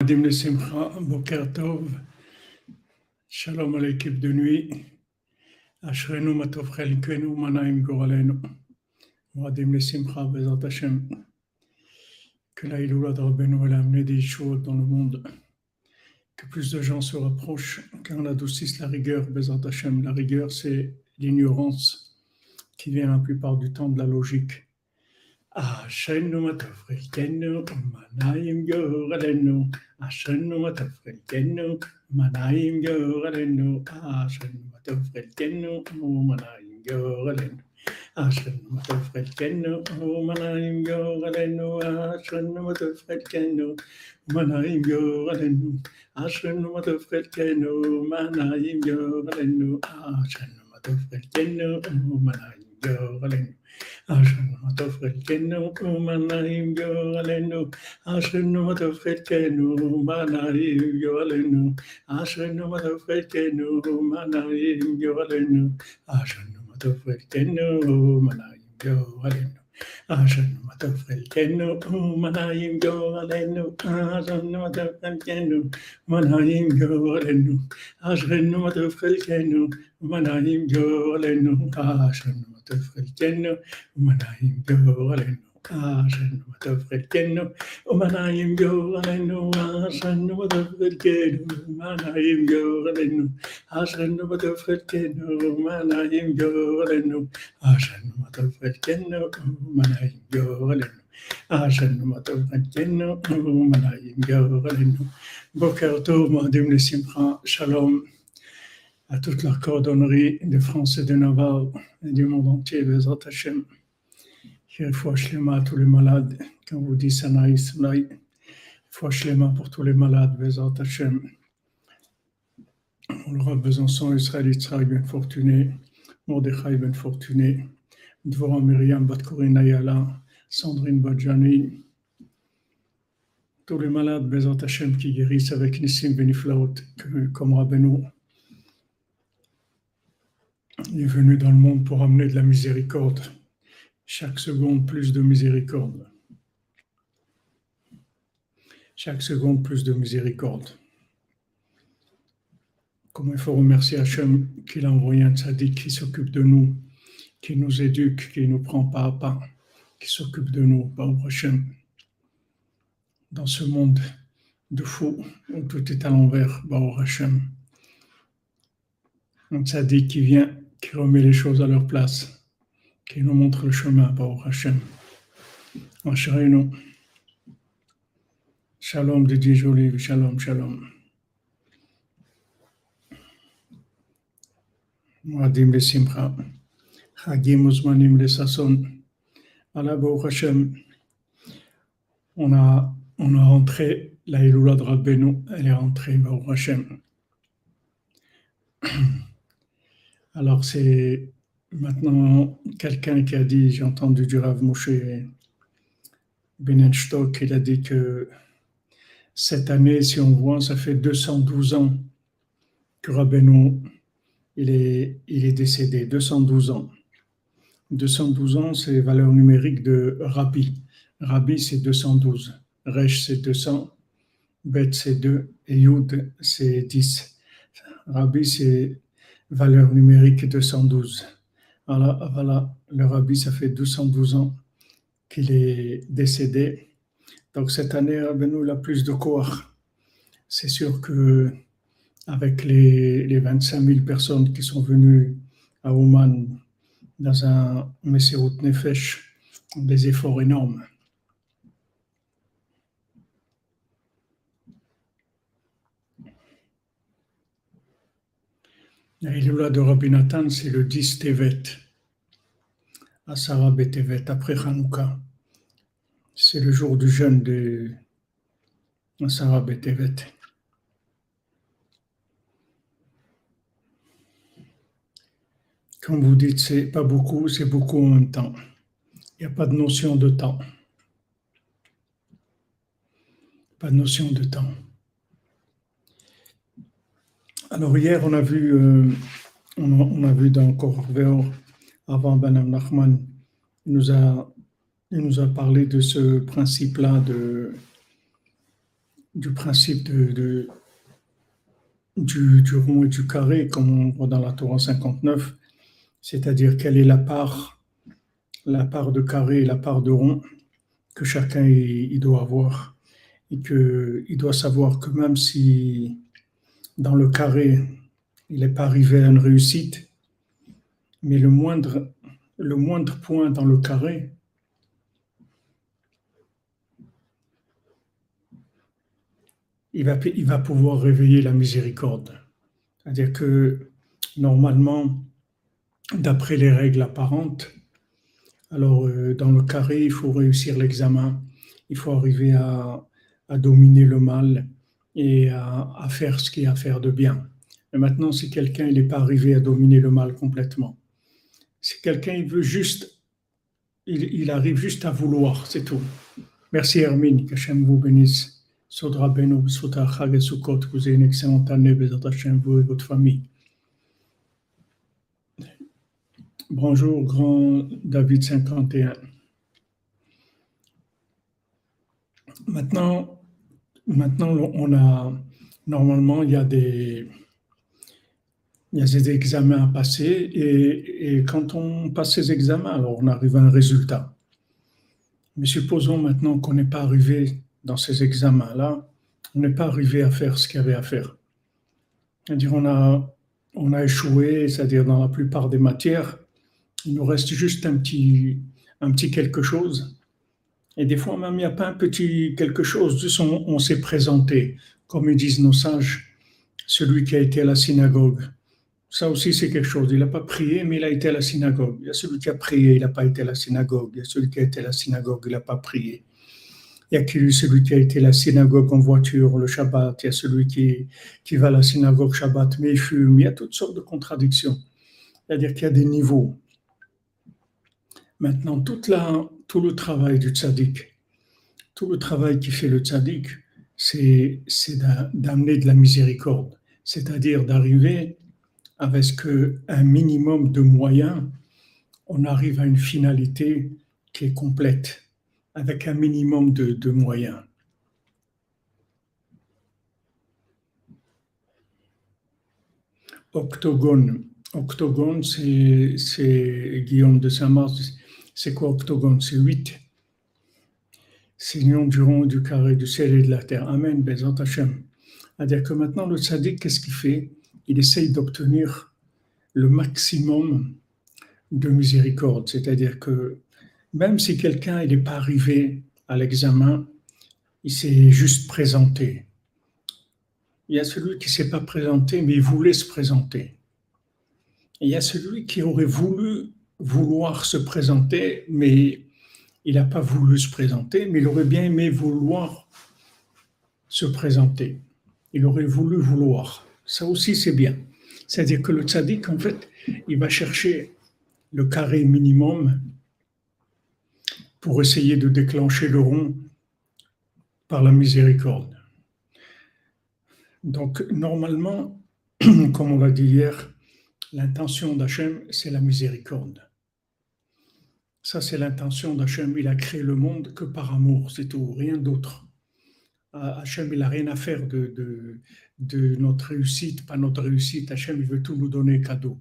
Adim le Simcha, Boker Tov, Shalom à l'équipe de nuit, Ashrenu Matov Chelkenu, Manaim Goralenu, Adim le Simcha, Bezat Hashem, que la Iloula de Rabbeinu elle a amené des choses dans le monde, que plus de gens se rapprochent, qu'on adoucisse la rigueur, Bezat Hashem. La rigueur, c'est l'ignorance qui vient la plupart du temps de la logique. عشان وتفقدتنو منايم جوغلنو عشان وتفقدتنو منايم جوغلنو عشان وتفقدتنو منايم جوغلنو عشان وتفقدتنو منايم جوغلنو عشان وتفقدتنو منايم جوغلنو عشان وتفقدتنو منايم جوغلنو אשרנו תפקידנו ומנעים גואלנו, אשרנו תפקידנו ומנעים גואלנו, אשרנו תפקידנו ומנעים גואלנו, אשרנו תפקידנו ומנעים גואלנו. Asana Matafel Kenu, Manayim Goalenu, Asana Matafel Kenu, Manayim Goalenu, Asana Matafel Kenu, Manayim Goalenu, Asana Ajen de Freken, Omanaïm Gorel, Ajen de Freken, Omanaïm Gorel, Ajen de Freken, Omanaïm Gorel, Ajen de Freken, Omanaïm Gorel, Ajen de Freken, Omanaïm Gorel, Ajen de Freken, Omanaïm Gorel, Ajen de Freken, Omanaïm Gorel, Bokarto, mon demi-simpran à toute la cordonnerie de France et de Navarre et du monde entier, Bezrat Hashem. Fois Shlema à tous les malades, quand vous dites Sanaï, Sanaï, Fois Shlema pour tous les malades, Hashem. On aura Besançon, Israël, Israël, Ben Fortuné, Mordechai, Ben Fortuné, Dvorah Myriam, Bat Korina Yala, Sandrine Badjani, tous les malades, Hashem, qui guérissent avec Nissim Beniflaot, comme Rabbeinu. Il est venu dans le monde pour amener de la miséricorde. Chaque seconde, plus de miséricorde. Chaque seconde, plus de miséricorde. Comment il faut remercier Hachem qu'il a envoyé un tzaddik qui s'occupe de nous, qui nous éduque, qui nous prend pas à pas, qui s'occupe de nous, Baruch Hachem. Dans ce monde de fou où tout est à l'envers, Baruch Hachem. Un tzaddik qui vient qui remet les choses à leur place, qui nous montre le chemin, Baruch Hashem. Ashrenu. Shalom Didier Jolie, shalom, shalom. Simcha, Chagim Uzmanim le Sasson. Allah Baruch Hashem. On a, on a rentré la Iloula de elle est rentrée, Baruch Hashem. Alors, c'est maintenant quelqu'un qui a dit, j'ai entendu du Rav Moshe Benenstock, il a dit que cette année, si on voit, ça fait 212 ans que Rabbeinu, il est, décédé, 212 ans. 212 ans, c'est les valeurs numériques de Rabbi. Rabbi, c'est 212. Resh, c'est 200. Bet, c'est 2. Et Yud, c'est 10. Rabbi, c'est valeur numérique 212. Voilà, voilà, le rabbi, ça fait 212 ans qu'il est décédé. Donc cette année, Rabbeinu il a plus de corps. C'est sûr que avec les, les 25 000 personnes qui sont venues à Oman dans un Messirut Nefesh, des efforts énormes. La Iloula de Rabbi Nathan, c'est le 10 Tevet, à Sarah Betevet, après Hanouka. C'est le jour du jeûne de Sarah Betevet. Comme vous dites, c'est pas beaucoup, c'est beaucoup en même temps. Il n'y a pas de notion de temps. Pas de notion de temps. Alors hier, on a vu, euh, on, a, vu dans Korveor, avant Ben Nachman, il nous a, il nous a parlé de ce principe-là de, du principe de, du, du, rond et du carré, comme on voit dans la Torah 59, c'est-à-dire quelle est la part, la part de carré et la part de rond que chacun doit avoir, et qu'il doit savoir que même si dans le carré, il n'est pas arrivé à une réussite, mais le moindre, le moindre point dans le carré, il va, il va pouvoir réveiller la miséricorde. C'est-à-dire que normalement, d'après les règles apparentes, alors euh, dans le carré, il faut réussir l'examen, il faut arriver à, à dominer le mal et à, faire ce qu'il y a à faire de bien. Mais maintenant, si quelqu'un n'est pas arrivé à dominer le mal complètement, si quelqu'un il veut juste, il, arrive juste à vouloir, c'est tout. Merci Hermine, que Hachem vous bénisse. Sodra Beno, et Sukkot, que vous ayez une excellente année, Bézat Hachem, vous et votre famille. Bonjour, grand David 51. Maintenant, maintenant, on a, normalement, il y a des, il y a des examens à passer et, et, quand on passe ces examens, alors on arrive à un résultat. Mais supposons maintenant qu'on n'est pas arrivé dans ces examens-là, on n'est pas arrivé à faire ce qu'il y avait à faire. C'est-à-dire on a, on a échoué, c'est-à-dire dans la plupart des matières, il nous reste juste un petit, un petit quelque chose. Et des fois même, il n'y a pas un petit quelque chose, juste on, on s'est présenté, comme ils disent nos sages, celui qui a été à la synagogue. Ça aussi, c'est quelque chose. Il n'a pas prié, mais il a été à la synagogue. Il y a celui qui a prié, il n'a pas été à la synagogue. Il y a celui qui a été à la synagogue, il n'a pas prié. Il y a celui qui a été à la synagogue en voiture le Shabbat. Il y a celui qui, qui va à la synagogue Shabbat, mais il fume. Il y a toutes sortes de contradictions. C'est-à-dire qu'il y a des niveaux. Maintenant, toute la, tout le travail du tzaddik, tout le travail qui fait le tzaddik, c'est d'amener de la miséricorde. C'est-à-dire d'arriver avec un minimum de moyens, on arrive à une finalité qui est complète avec un minimum de, moyens. Octogone. Octogone, c'est Guillaume de Saint-Mars. C'est quoi octogone? C'est 8. C'est l'union du rond, du carré, du ciel et de la terre. Amen, Bezant Hashem. C'est-à-dire que maintenant, le sadique, qu'est-ce qu'il fait? Il essaye d'obtenir le maximum de miséricorde. C'est-à-dire que même si quelqu'un n'est pas arrivé à l'examen, il s'est juste présenté. Il y a celui qui ne s'est pas présenté, mais il voulait se présenter. il y a celui qui aurait voulu vouloir se présenter, mais il n'a pas voulu se présenter, mais il aurait bien aimé vouloir se présenter. Il aurait voulu vouloir. Ça aussi, c'est bien. C'est-à-dire que le tzaddik, en fait, il va chercher le carré minimum pour essayer de déclencher le rond par la miséricorde. Donc, normalement, comme on l'a dit hier, l'intention d'Hachem, c'est la miséricorde. Ça, c'est l'intention d'Hachem. Il a créé le monde que par amour, c'est tout, rien d'autre. Ah, Hachem, il n'a rien à faire de, de, notre réussite, pas notre réussite. Hachem, il veut tout nous donner cadeau.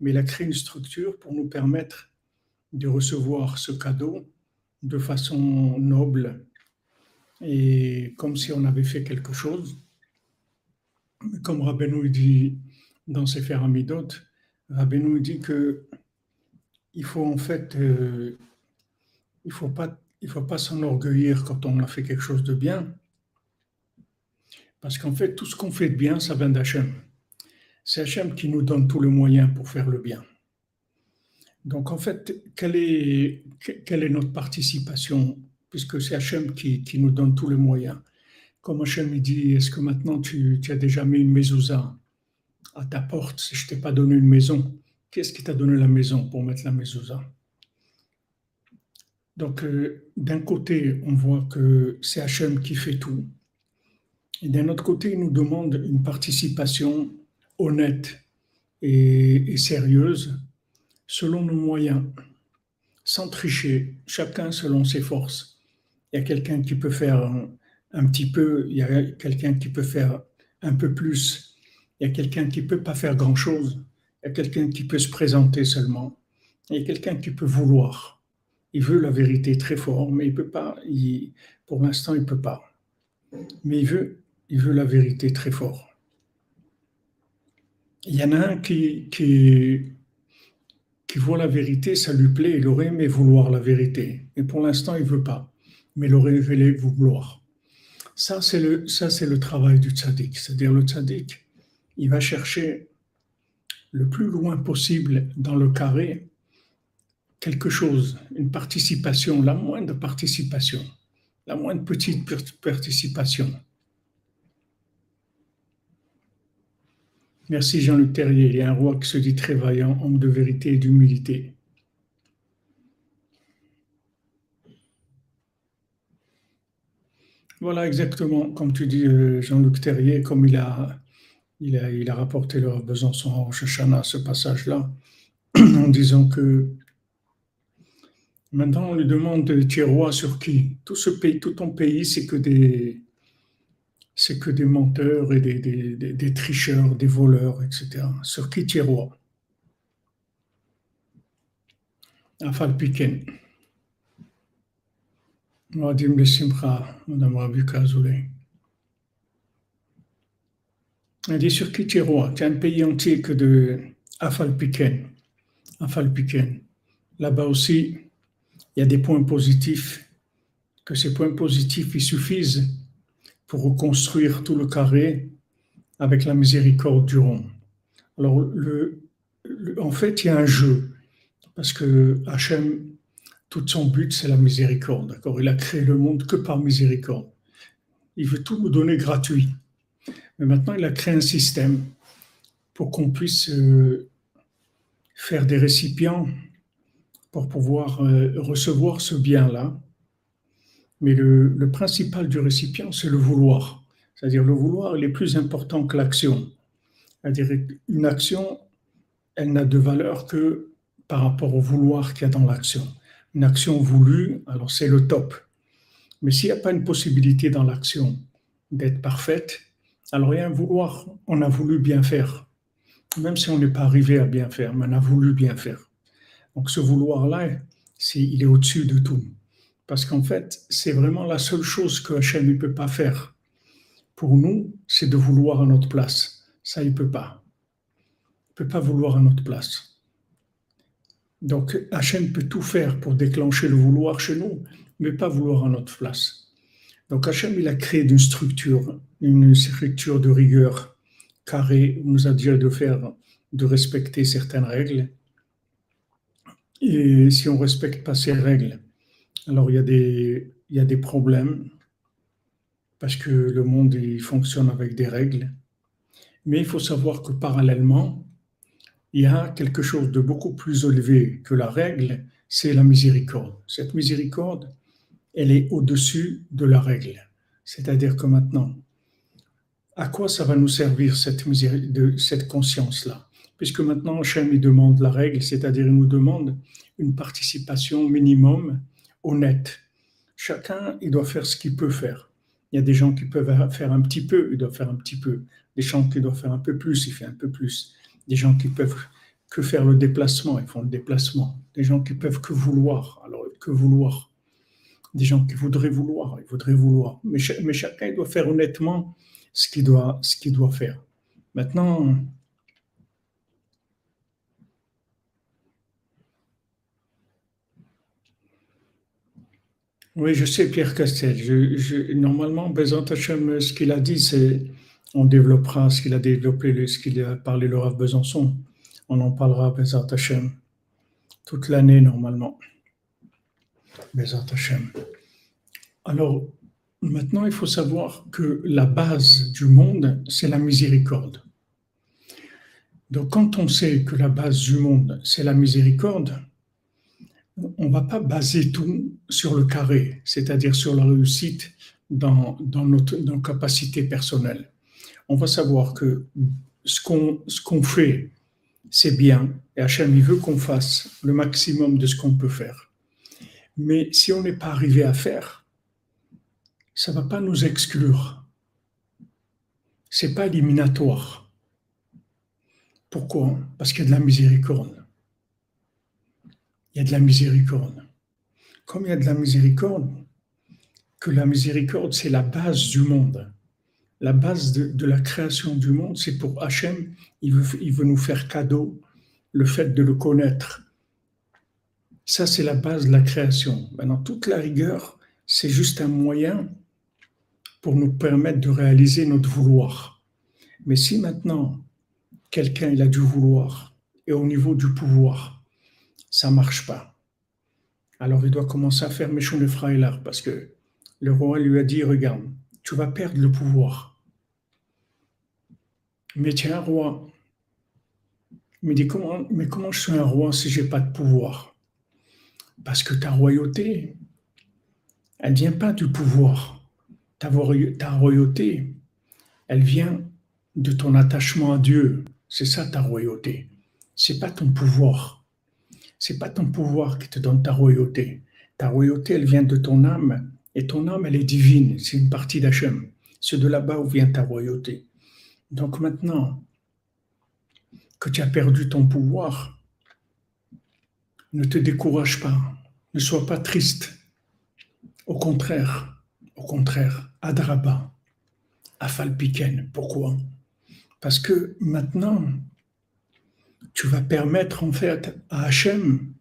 Mais il a créé une structure pour nous permettre de recevoir ce cadeau de façon noble et comme si on avait fait quelque chose. Comme Rabbeinu dit dans ses Amidot, Rabbeinu dit que il faut en fait, euh, il faut pas, il faut pas s'enorgueillir quand on a fait quelque chose de bien, parce qu'en fait tout ce qu'on fait de bien, ça vient d'Hachem. C'est Hachem qui nous donne tous les moyens pour faire le bien. Donc en fait, quelle est, quelle est notre participation? Puisque c'est Hachem qui, qui, nous donne tous les moyens. Comme Hachem dit, est-ce que maintenant tu, tu, as déjà mis une mezouza à ta porte? Si je t'ai pas donné une maison Qu'est-ce qui t'a donné la maison pour mettre la mezouza Donc euh, d'un côté, on voit que c'est Hachem qui fait tout. Et d'un autre côté, il nous demande une participation honnête et, et sérieuse selon nos moyens, sans tricher, chacun selon ses forces. Il y a quelqu'un qui peut faire un petit peu, il y a quelqu'un qui peut faire un peu plus, il y a quelqu'un qui ne peut pas faire grand-chose, il y a quelqu'un qui peut se présenter seulement, il y a quelqu'un qui peut vouloir. Il veut la vérité très fort, mais il peut pas, pour l'instant, il peut pas. Mais il veut, il veut la vérité très fort. Il y en a un qui, qui, voit la vérité, ça lui plaît, il aurait aimé vouloir la vérité. Et pour l'instant, il veut pas, mais il aurait aimé vouloir. Ça, c'est le, ça, c'est le travail du tzaddik. C'est-à-dire le tzaddik, il va chercher le plus loin possible dans le carré quelque chose, une participation, la moindre participation, la moindre petite participation. Merci Jean-Luc Terrier. Il y a un roi qui se dit très vaillant, homme de vérité et d'humilité. Voilà exactement, comme tu dis, euh, Jean-Luc Terrier, comme il a, il a, rapporté leur Besançon en Shoshana, ce passage-là, en disant que maintenant on lui demande tu es roi sur qui? Tout ce pays, tout ton pays, c'est que des, c'est que des menteurs et des, des, des, tricheurs, des voleurs, etc. Sur qui tu es roi? Le Madame. Elle dit sur qui tu es roi Tu as un pays entier que de Afal Piken. Afal Piken. Là-bas aussi, il y a des points positifs, que ces points positifs, suffisent pour reconstruire tout le carré avec la miséricorde du rond. Alors, en fait, il y a un jeu, parce que Hachem, tout son but, c'est la miséricorde. Il a créé le monde que par miséricorde. Il veut tout nous donner gratuit. Mais maintenant, il a créé un système pour qu'on puisse euh, faire des récipients pour pouvoir euh, recevoir ce bien-là mais le, principal du récipient, c'est le vouloir. C'est-à-dire le vouloir, il est plus important que l'action. C'est-à-dire une action, elle n'a de valeur que par rapport au vouloir qu'il y a dans l'action. Une action voulue, alors c'est le top. Mais s'il n'y a pas une possibilité dans l'action d'être parfaite, alors il y a un vouloir, on a voulu bien faire. Même si on n'est pas arrivé à bien faire, mais on a voulu bien faire. Donc ce vouloir-là, il est au-dessus de tout. Parce qu'en fait, c'est vraiment la seule chose que Hachem ne peut pas faire. Pour nous, c'est de vouloir à notre place. Ça, il ne peut pas. Il ne peut pas vouloir à notre place. Donc, Hachem peut tout faire pour déclencher le vouloir chez nous, mais pas vouloir à notre place. Donc, Hachem, il a créé une structure, une structure de rigueur carrée, où nous a dit de faire, de respecter certaines règles. Et si on ne respecte pas ces règles, alors, il y, a des, il y a des problèmes parce que le monde il fonctionne avec des règles. Mais il faut savoir que parallèlement, il y a quelque chose de beaucoup plus élevé que la règle, c'est la miséricorde. Cette miséricorde, elle est au-dessus de la règle. C'est-à-dire que maintenant, à quoi ça va nous servir cette, cette conscience-là? Puisque maintenant, Hachem il demande la règle, c'est-à-dire il nous demande une participation minimum honnête. Chacun, il doit faire ce qu'il peut faire. Il y a des gens qui peuvent faire un petit peu, ils doivent faire un petit peu. Des gens qui doivent faire un peu plus, ils font un peu plus. Des gens qui peuvent que faire le déplacement, ils font le déplacement. Des gens qui peuvent que vouloir, alors que vouloir. Des gens qui voudraient vouloir, ils voudraient vouloir. Mais, chacun doit faire honnêtement ce qu'il doit, doit faire. Maintenant, Oui, je sais, Pierre Castel. Normalement, Bézant Hachem, ce qu'il a dit, c'est on développera ce qu'il a développé, ce qu'il a parlé le Rav Besançon. On en parlera Bézant Hachem toute l'année, normalement. Alors, maintenant, il faut savoir que la base du monde, c'est la miséricorde. Donc, quand on sait que la base du monde, c'est la miséricorde, on ne va pas baser tout sur le carré, c'est-à-dire sur la réussite dans, notre, nos capacités personnelles. On va savoir que ce qu'on ce fait, c'est bien, et Hachem, il veut qu'on fasse le maximum de ce qu'on peut faire. Mais si on n'est pas arrivé à faire, ça ne va pas nous exclure. Ce n'est pas éliminatoire. Pourquoi? Parce qu'il y a de la miséricorde. Il y a de la miséricorde. Comme il y a de la miséricorde, que la miséricorde, c'est la base du monde. La base de, la création du monde, c'est pour Hachem, il veut, il veut nous faire cadeau le fait de le connaître. Ça, c'est la base de la création. Maintenant, toute la rigueur, c'est juste un moyen pour nous permettre de réaliser notre vouloir. Mais si maintenant, quelqu'un il a du vouloir et au niveau du pouvoir, ça marche pas, alors il doit commencer à faire méchant le frère parce que le roi lui a dit, regarde, tu vas perdre le pouvoir. Mais tu es un roi. Il me mais comment je suis un roi si je n'ai pas de pouvoir? Parce que ta royauté, elle ne vient pas du pouvoir. Ta, royauté, elle vient de ton attachement à Dieu. C'est ça ta royauté. C'est pas ton pouvoir. C'est pas ton pouvoir qui te donne ta royauté. Ta royauté, elle vient de ton âme et ton âme, elle est divine, c'est une partie d'Hachem. C'est de là-bas où vient ta royauté. Donc maintenant que tu as perdu ton pouvoir, ne te décourage pas, ne sois pas triste. Au contraire, au contraire, Adraba, Afalpiken. Pourquoi? Parce que maintenant, tu vas permettre en fait à Hachem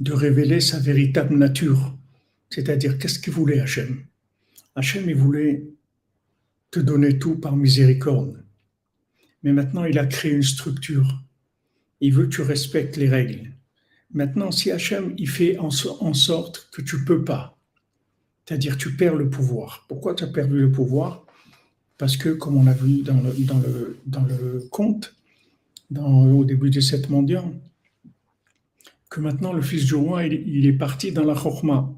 de révéler sa véritable nature. C'est-à-dire, qu'est-ce qu'il voulait Hachem? Hachem, il voulait te donner tout par miséricorde. Mais maintenant, il a créé une structure. Il veut que tu respectes les règles. Maintenant, si Hachem, il fait en, sorte que tu peux pas, c'est-à-dire tu perds le pouvoir. Pourquoi tu as perdu le pouvoir? Parce que, comme on a vu dans le, conte, au début des sept mondiaux, que maintenant le fils du roi, il, il est parti dans la chorma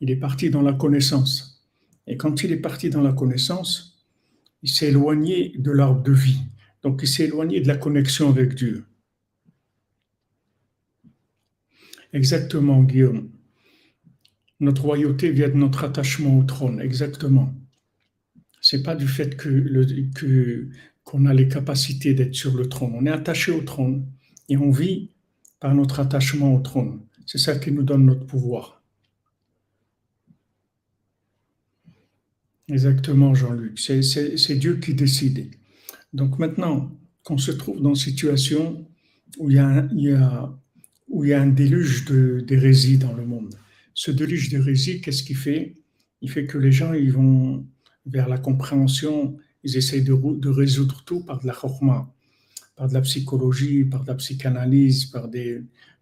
il est parti dans la connaissance. Et quand il est parti dans la connaissance, il s'est éloigné de l'arbre de vie. Donc il s'est éloigné de la connexion avec Dieu. Exactement, Guillaume. Notre royauté vient de notre attachement au trône, exactement. C'est pas du fait que, qu'on a les capacités d'être sur le trône. On est attaché au trône et on vit par notre attachement au trône. C'est ça qui nous donne notre pouvoir. Exactement, Jean-Luc. C'est Dieu qui décide. Donc maintenant qu'on se trouve dans une situation où il y a, où il y a un déluge d'hérésie dans le monde, ce déluge d'hérésie, qu'est-ce qu'il fait? Il fait que les gens ils vont vers la compréhension, ils essayent de, résoudre tout par de la chorma, par de la psychologie, par de la psychanalyse, par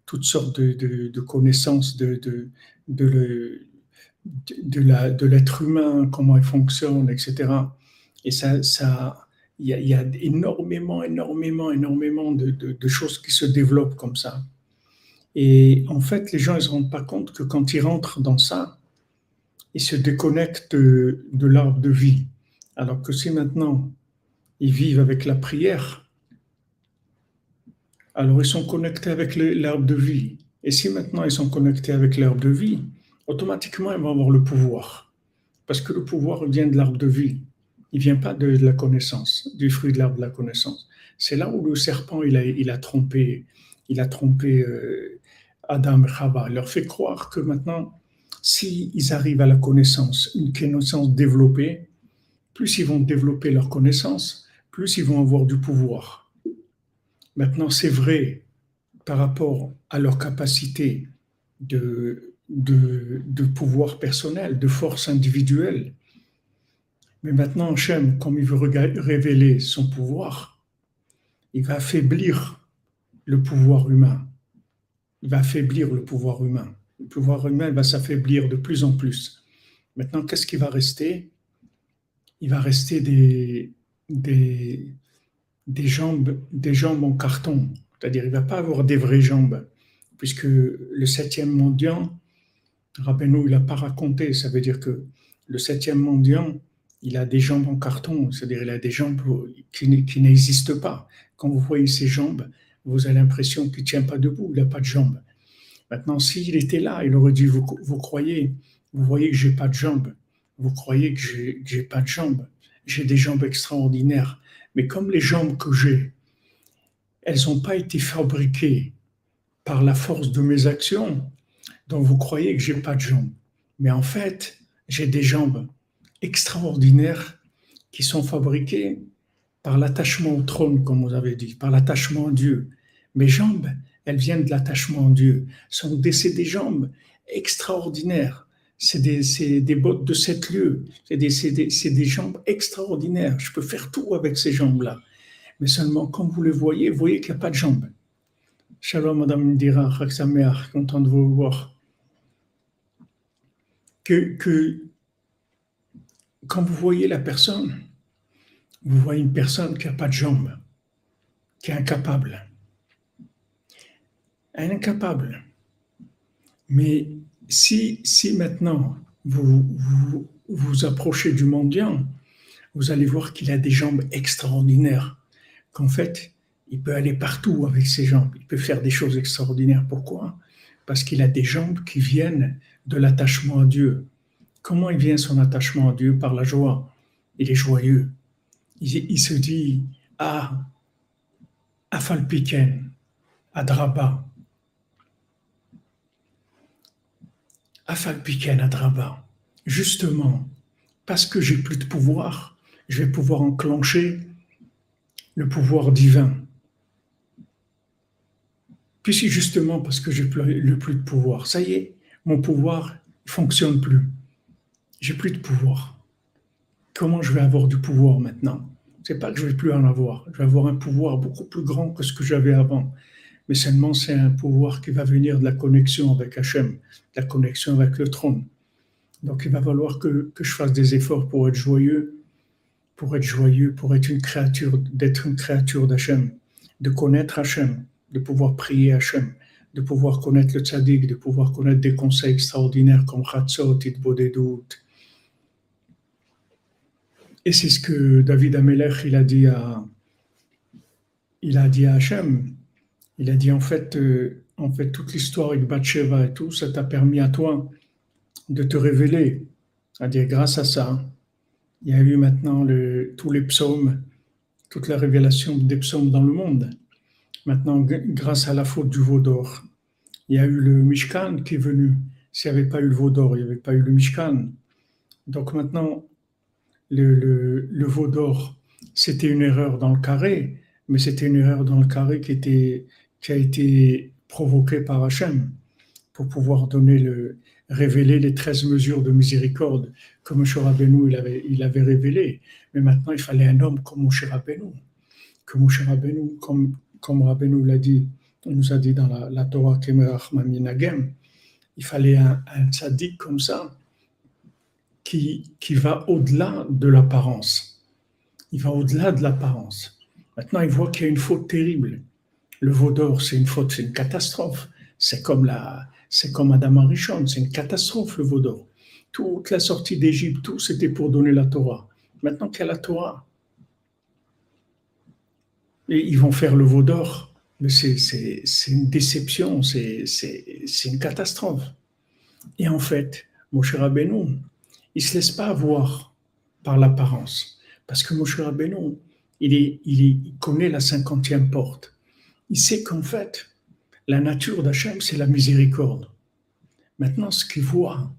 toutes sortes de, connaissances de, de, de, l'être humain, comment il fonctionne, etc. Et ça, ça, il y, a, énormément, énormément, énormément de, choses qui se développent comme ça. Et en fait, les gens ne se rendent pas compte que quand ils rentrent dans ça, ils se déconnectent de, l'arbre de vie. Alors que si maintenant ils vivent avec la prière, alors ils sont connectés avec l'arbre de vie. Et si maintenant ils sont connectés avec l'arbre de vie, automatiquement, ils vont avoir le pouvoir. Parce que le pouvoir vient de l'arbre de vie. Il ne vient pas de, la connaissance, du fruit de l'arbre de la connaissance. C'est là où le serpent, il a trompé, il a trompé euh, Adam et Chava. Il leur fait croire que maintenant, s'ils arrivent à la connaissance, une connaissance développée, plus ils vont développer leur connaissance, plus ils vont avoir du pouvoir. Maintenant, c'est vrai par rapport à leur capacité de de, pouvoir personnel, de force individuelle. Mais maintenant, Hachem, comme il veut révéler son pouvoir, il va affaiblir le pouvoir humain. Il va affaiblir le pouvoir humain. Le pouvoir humain va s'affaiblir de plus en plus. Maintenant, qu'est-ce qui va rester? Il va rester des, des, jambes, des jambes en carton. C'est-à-dire, il ne va pas avoir des vraies jambes, puisque le septième mondial, Rabbeinu, il n'a pas raconté. Ça veut dire que le septième mendiant, il a des jambes en carton, c'est-à-dire il a des jambes qui, n'existent pas. Quand vous voyez ses jambes, vous avez l'impression qu'il ne tient pas debout, il n'a pas de jambes. Maintenant, s'il était là, il aurait dit, vous, croyez, vous voyez que j'ai pas de jambes, vous croyez que j'ai, pas de jambes. J'ai des jambes extraordinaires. Mais comme les jambes que j'ai, elles n'ont pas été fabriquées par la force de mes actions, donc vous croyez que j'ai pas de jambes. Mais en fait, j'ai des jambes extraordinaires qui sont fabriquées par l'attachement au trône, comme vous avez dit, par l'attachement à Dieu. Mes jambes, elles viennent de l'attachement à Dieu. Sont des, jambes extraordinaires. C'est des, des, bottes de sept lieux. C'est des, des, des, jambes extraordinaires. Je peux faire tout avec ces jambes-là. Mais seulement, quand vous les voyez, vous voyez qu'il n'y a pas de jambes. Shalom, Madame Indira, mère, content de vous voir. Que, que quand vous voyez la personne, vous voyez une personne qui n'a pas de jambes, qui est incapable. Elle incapable. Mais si, si maintenant vous vous approchez du mendiant, vous allez voir qu'il a des jambes extraordinaires. Qu'en fait, il peut aller partout avec ses jambes. Il peut faire des choses extraordinaires. Pourquoi? Parce qu'il a des jambes qui viennent de l'attachement à Dieu. Comment il vient son attachement à Dieu? Par la joie. Il est joyeux. Il, se dit Ah, Afalpiken, Adraba. Afalpiken, Adraba. Justement, parce que j'ai plus de pouvoir, je vais pouvoir enclencher le pouvoir divin. Puisque justement parce que j'ai le plus de pouvoir, ça y est, mon pouvoir ne fonctionne plus. J'ai plus de pouvoir. Comment je vais avoir du pouvoir maintenant? C'est pas que je vais plus en avoir. Je vais avoir un pouvoir beaucoup plus grand que ce que j'avais avant. Mais seulement c'est un pouvoir qui va venir de la connexion avec Hachem, de la connexion avec le trône. Donc il va falloir que, que je fasse des efforts pour être joyeux, pour être joyeux, pour être une créature, d'être une créature d'Hachem, de connaître Hachem, de pouvoir prier Hachem, de pouvoir connaître le tzaddik, de pouvoir connaître des conseils extraordinaires comme Chatzot, Itbodedut, et c'est ce que David Amelech, il a dit à, il a dit à Hachem. Il a dit en fait, euh, en fait toute l'histoire avec Bathsheba et tout, ça t'a permis à toi de te révéler. À dire grâce à ça, il y a eu maintenant le, tous les psaumes, toute la révélation des psaumes dans le monde. Maintenant, grâce à la faute du veau d'or, il y a eu le Mishkan qui est venu. S'il n'y avait pas eu le veau d'or, il n'y avait pas eu le Mishkan. Donc maintenant, le, le, veau d'or, c'était une erreur dans le carré, mais c'était une erreur dans le carré qui, a été provoquée par Hachem pour pouvoir révéler les 13 mesures de miséricorde que M. Rabbeinu il avait, il révélé. Mais maintenant, il fallait un homme comme Moshe Rabbeinu. Que Moshe Rabbeinu, comme, comme Rabbeinu l'a dit, on nous a dit dans la, la Torah Kemerach Maminagem, il fallait un, un tzaddik comme ça, qui, va au-delà de l'apparence. Il va au-delà de l'apparence. Maintenant, il voit qu'il y a une faute terrible. Le veau d'or, c'est une faute, c'est une catastrophe. C'est comme la, c'est comme Adam Arishon, c'est une catastrophe le veau d'or. Toute la sortie d'Égypte, tout c'était pour donner la Torah. Maintenant qu'il y a la Torah, et ils vont faire le veau d'or, mais c'est une déception, c'est une catastrophe. Et en fait, mon cher il se laisse pas avoir par l'apparence. Parce que Moshe Rabbeinu, il, est, il, il connaît la cinquantième porte. Il sait qu'en fait, la nature d'Hachem, c'est la miséricorde. Maintenant, ce qu'il voit,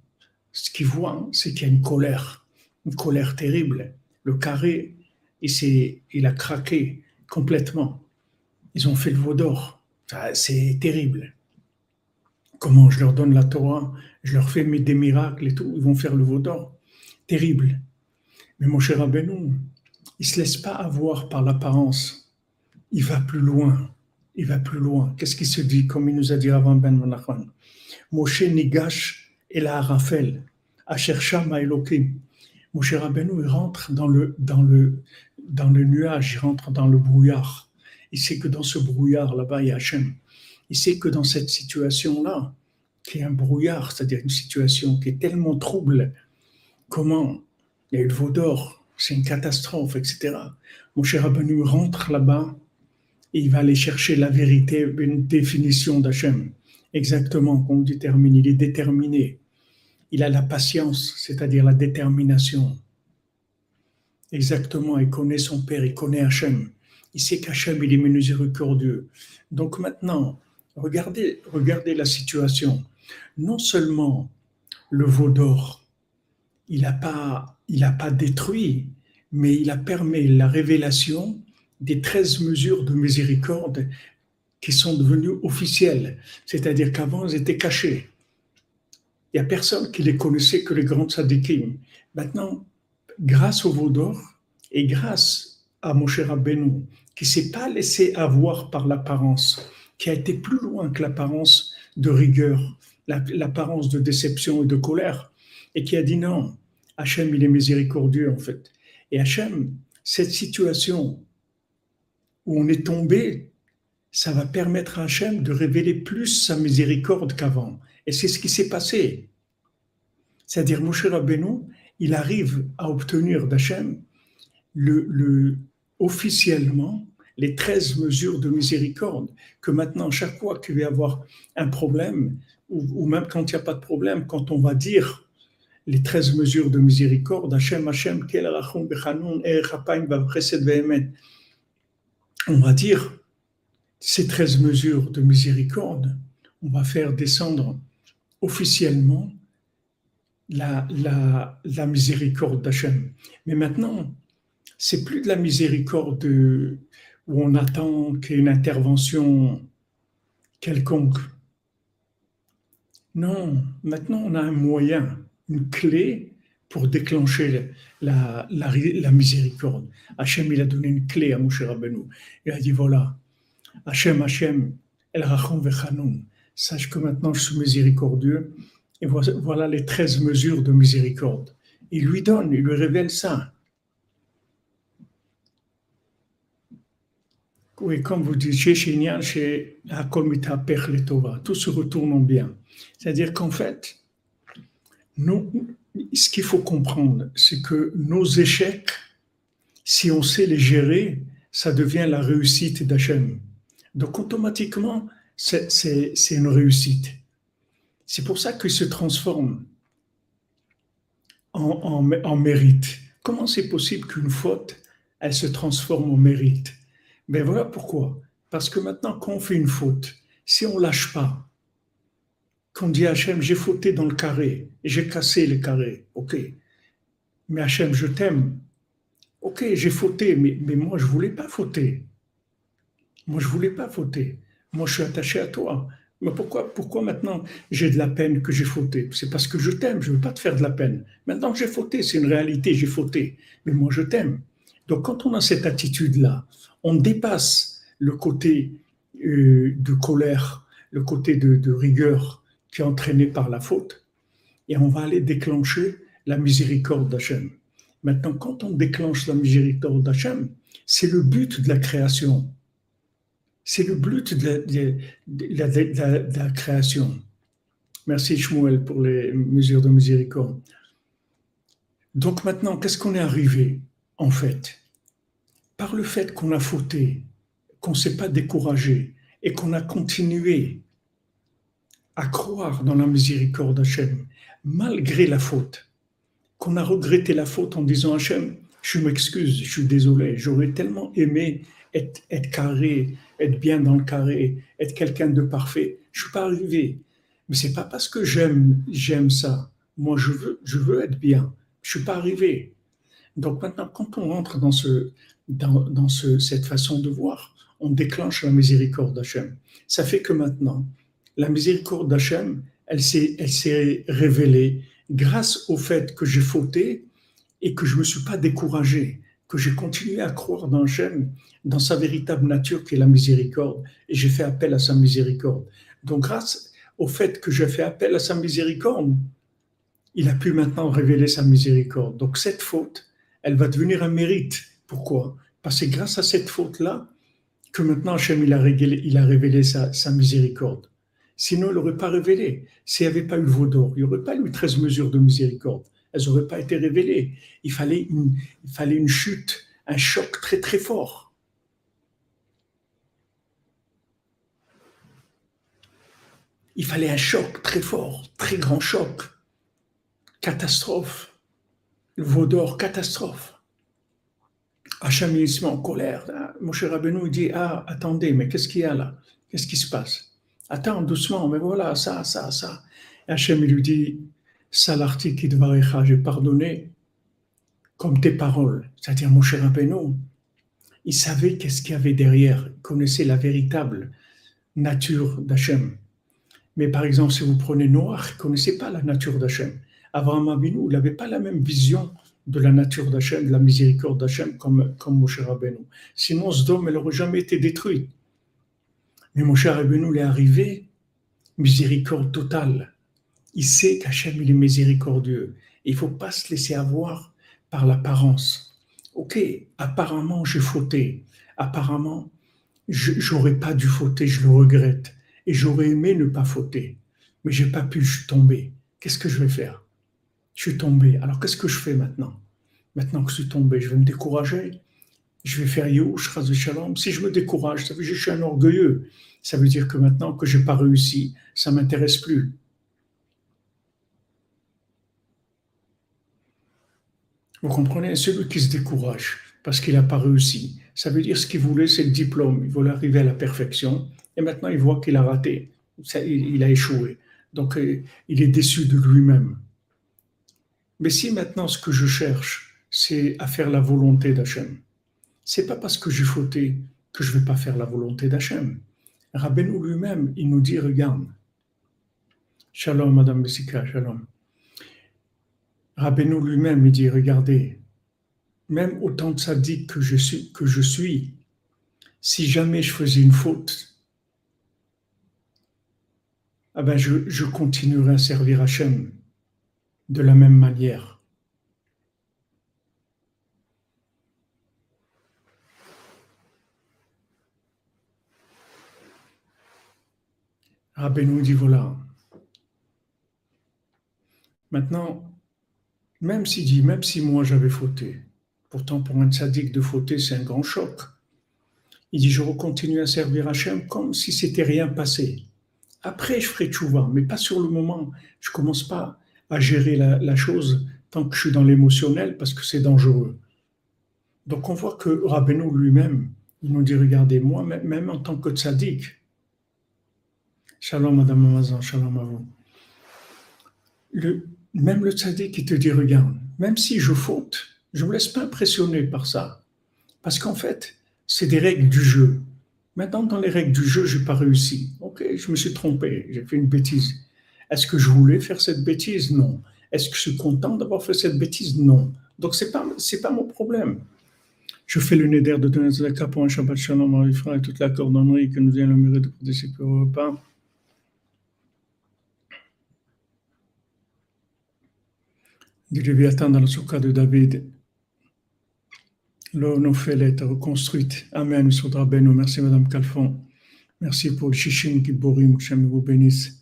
ce qu'il voit, c'est qu'il y a une colère, une colère terrible. Le carré, il, il a craqué complètement. Ils ont fait le veau d'or. C'est terrible. Comment je leur donne la Torah, je leur fais des miracles et tout, ils vont faire le veau d'or. Terrible. Mais mon cher il se laisse pas avoir par l'apparence. Il va plus loin. Il va plus loin. Qu'est-ce qu'il se dit, comme il nous a dit avant Ben Menachem Moshe Nigash et la Raphaël, Ashersha Maïlokim. Moshe Rabbeinu, il rentre dans le, dans, le, dans le nuage, il rentre dans le brouillard. Il sait que dans ce brouillard, là-bas, il y a Hachem il sait que dans cette situation-là, qui est un brouillard, c'est-à-dire une situation qui est tellement trouble, comment il y a eu le veau d'or, c'est une catastrophe, etc. Mon cher Abenu rentre là-bas et il va aller chercher la vérité, une définition d'Hachem. Exactement, qu'on détermine, il est déterminé. il a la patience, c'est-à-dire la détermination. Exactement, il connaît son Père, il connaît Hachem. Il sait qu'Hachem, il est miséricordieux. Donc maintenant, regardez, la situation. Non seulement le veau d'or, il n'a pas, détruit, mais il a permis la révélation des 13 mesures de miséricorde qui sont devenues officielles. C'est-à-dire qu'avant, elles étaient cachées. Il n'y a personne qui les connaissait que les grands tzadikim. Maintenant, grâce au veau d'or et grâce à Moshe Rabbeinu, qui s'est pas laissé avoir par l'apparence, qui a été plus loin que l'apparence de rigueur, l'apparence de déception et de colère, et qui a dit non, Hachem, il est miséricordieux en fait. Et Hachem, cette situation où on est tombé, ça va permettre à Hachem de révéler plus sa miséricorde qu'avant. Et c'est ce qui s'est passé. C'est-à-dire, Moshe Rabbeinu, il arrive à obtenir d'Hachem le, officiellement les 13 mesures de miséricorde, que maintenant, chaque fois qu'il va y avoir un problème, ou, même quand il n'y a pas de problème, quand on va dire les 13 mesures de miséricorde, Hachem, Hachem, on va dire ces 13 mesures de miséricorde, on va faire descendre officiellement la, la, la miséricorde d'Hachem. Mais maintenant, c'est plus de la miséricorde où on attend qu'il y ait une intervention quelconque. Non, maintenant on a un moyen, une clé pour déclencher la, miséricorde. Hachem, il a donné une clé à Moshe Rabbeinu. Il a dit voilà, Hachem, Hachem, El Rachon Vechanoun, sache que maintenant je suis miséricordieux et voilà les 13 mesures de miséricorde. Il lui donne, il lui révèle ça. Oui, comme vous dites, chez Shinyan, tout se retourne en bien. C'est-à-dire qu'en fait, nous, ce qu'il faut comprendre, c'est que nos échecs, si on sait les gérer, ça devient la réussite d'Hachem. Donc automatiquement, c'est une réussite. C'est pour ça qu'il se transforme en, en, mérite. Comment c'est possible qu'une faute, elle se transforme en mérite? Ben voilà pourquoi. Parce que maintenant, quand on fait une faute, si on lâche pas, qu'on dit à Hachem, j'ai fauté dans le carré, j'ai cassé le carré, ok. Mais Hachem, je t'aime. Ok, j'ai fauté, mais, mais moi, je voulais pas fauter. Moi, je voulais pas fauter. Moi, je suis attaché à toi. Mais pourquoi, pourquoi maintenant j'ai de la peine que j'ai fauté? C'est parce que je t'aime, je ne veux pas te faire de la peine. Maintenant que j'ai fauté, c'est une réalité, j'ai fauté. Mais moi, je t'aime. Donc, quand on a cette attitude-là, on dépasse le côté euh, de colère, le côté de, rigueur qui est entraîné par la faute, et on va aller déclencher la miséricorde d'Hachem. Maintenant, quand on déclenche la miséricorde d'Hachem, c'est le but de la création. C'est le but de la, création. Merci Shmuel pour les mesures de miséricorde. Donc maintenant, qu'est-ce qu'on est arrivé en fait? Par le fait qu'on a fauté, qu'on ne s'est pas découragé et qu'on a continué à croire dans la miséricorde d'Hachem, malgré la faute, qu'on a regretté la faute en disant Hachem, je m'excuse, je suis désolé, j'aurais tellement aimé être, être carré, être bien dans le carré, être quelqu'un de parfait. Je suis pas arrivé. Mais c'est pas parce que j'aime, j'aime ça. Moi, je veux, je veux être bien. Je suis pas arrivé. Donc maintenant, quand on rentre dans ce, dans, dans ce, cette façon de voir, on déclenche la miséricorde d'Hachem. Ça fait que maintenant, la miséricorde d'Hachem, elle s'est, révélée grâce au fait que j'ai fauté et que je me suis pas découragé que j'ai continué à croire dans Hachem, dans sa véritable nature qui est la miséricorde, et j'ai fait appel à sa miséricorde. Donc grâce au fait que j'ai fait appel à sa miséricorde, il a pu maintenant révéler sa miséricorde. Donc cette faute, elle va devenir un mérite. Pourquoi? Parce que grâce à cette faute-là que maintenant Hachem il a révélé, il a révélé sa, miséricorde. Sinon, il n'aurait pas révélé. S'il n'y avait pas eu le il n'y aurait pas eu 13 mesures de miséricorde elles n'auraient pas été révélées. Il fallait, une, chute, un choc très très fort. Il fallait un choc très fort, très grand choc. catastrophe. Le catastrophe. Hachem, il se met en colère. Mon cher Rabbeinu dit Ah, attendez, mais qu'est-ce qu'il y a là? Qu'est-ce qui se passe? Attends, doucement, mais voilà, ça, ça, ça. Et Hachem, il lui dit Salarti kidvarecha, j'ai pardonné comme tes paroles. C'est-à-dire, mon cher Rabbeinu, il savait qu'est-ce qu'il y avait derrière, il connaissait la véritable nature d'Hachem. Mais par exemple, si vous prenez Noir, il ne connaissait pas la nature d'Hachem. Abraham il n'avait pas la même vision de la nature d'Hachem, de la miséricorde d'Hachem comme, comme Moshe Rabbeinu. Sinon, dôme, elle n'aurait jamais été détruite. Mais Moshe Rabbeinu est arrivé, miséricorde totale. Il sait qu'Hachem, il est miséricordieux. Il ne faut pas se laisser avoir par l'apparence. Ok, apparemment, j'ai fauté. Apparemment, je n'aurais pas dû fauter, je le regrette. Et j'aurais aimé ne pas fauter. Mais j'ai pas pu, je suis tombé. Qu'est-ce que je vais faire? Je suis tombé. Alors qu'est-ce que je fais maintenant? Maintenant que je suis tombé, je vais me décourager. Je vais faire Youch, Shalom. Si je me décourage, ça veut dire que je suis un orgueilleux. Ça veut dire que maintenant que je n'ai pas réussi, ça ne m'intéresse plus. Vous comprenez? Celui qui se décourage parce qu'il n'a pas réussi, ça veut dire ce qu'il voulait, c'est le diplôme. Il voulait arriver à la perfection et maintenant il voit qu'il a raté. il a échoué. Donc euh, il est déçu de lui-même. Mais si maintenant ce que je cherche, c'est à faire la volonté d'Hachem, c'est pas parce que j'ai fauté que je vais pas faire la volonté d'Hachem. Rabbeinu lui-même, il nous dit, regarde, Shalom, Madame Bessika, Shalom. Rabbeinu lui-même, il dit, regardez, même autant de sadique que je suis, que je suis, si jamais je faisais une faute, ah ben je, je continuerai à servir Hachem de la même manière. Rabbi nous dit voilà. Maintenant, même si dit, même si moi j'avais fauté, pourtant pour un sadique de fauter, c'est un grand choc. Il dit, je continue à servir Hachem comme si c'était rien passé. Après, je ferai tchouva, mais pas sur le moment. Je commence pas à gérer la, chose tant que je suis dans l'émotionnel parce que c'est dangereux. Donc on voit que Rabbeinu lui-même, il nous dit, regardez, moi, même en tant que tzaddik, Shalom, Madame Amazon, shalom à vous. Même le tzaddik qui te dit, regarde, même si je faute, je ne me laisse pas impressionner par ça. Parce qu'en fait, c'est des règles du jeu. Maintenant, dans les règles du jeu, je n'ai pas réussi. Ok, je me suis trompé, j'ai fait une bêtise. Est-ce que je voulais faire cette bêtise? Non. Est-ce que je suis content d'avoir fait cette bêtise? Non. Donc, ce n'est pas, pas mon problème. Je fais le neder de donner la pour un Shabbat Shalom, Marie et toute la cordonnerie que nous vient le mérite de participer au repas. du Léviathan dans le soukha de David. Fait l'être reconstruite. Amen. Merci, Madame Calfon. Merci pour le Shishin qui borim. Que vous bénisse.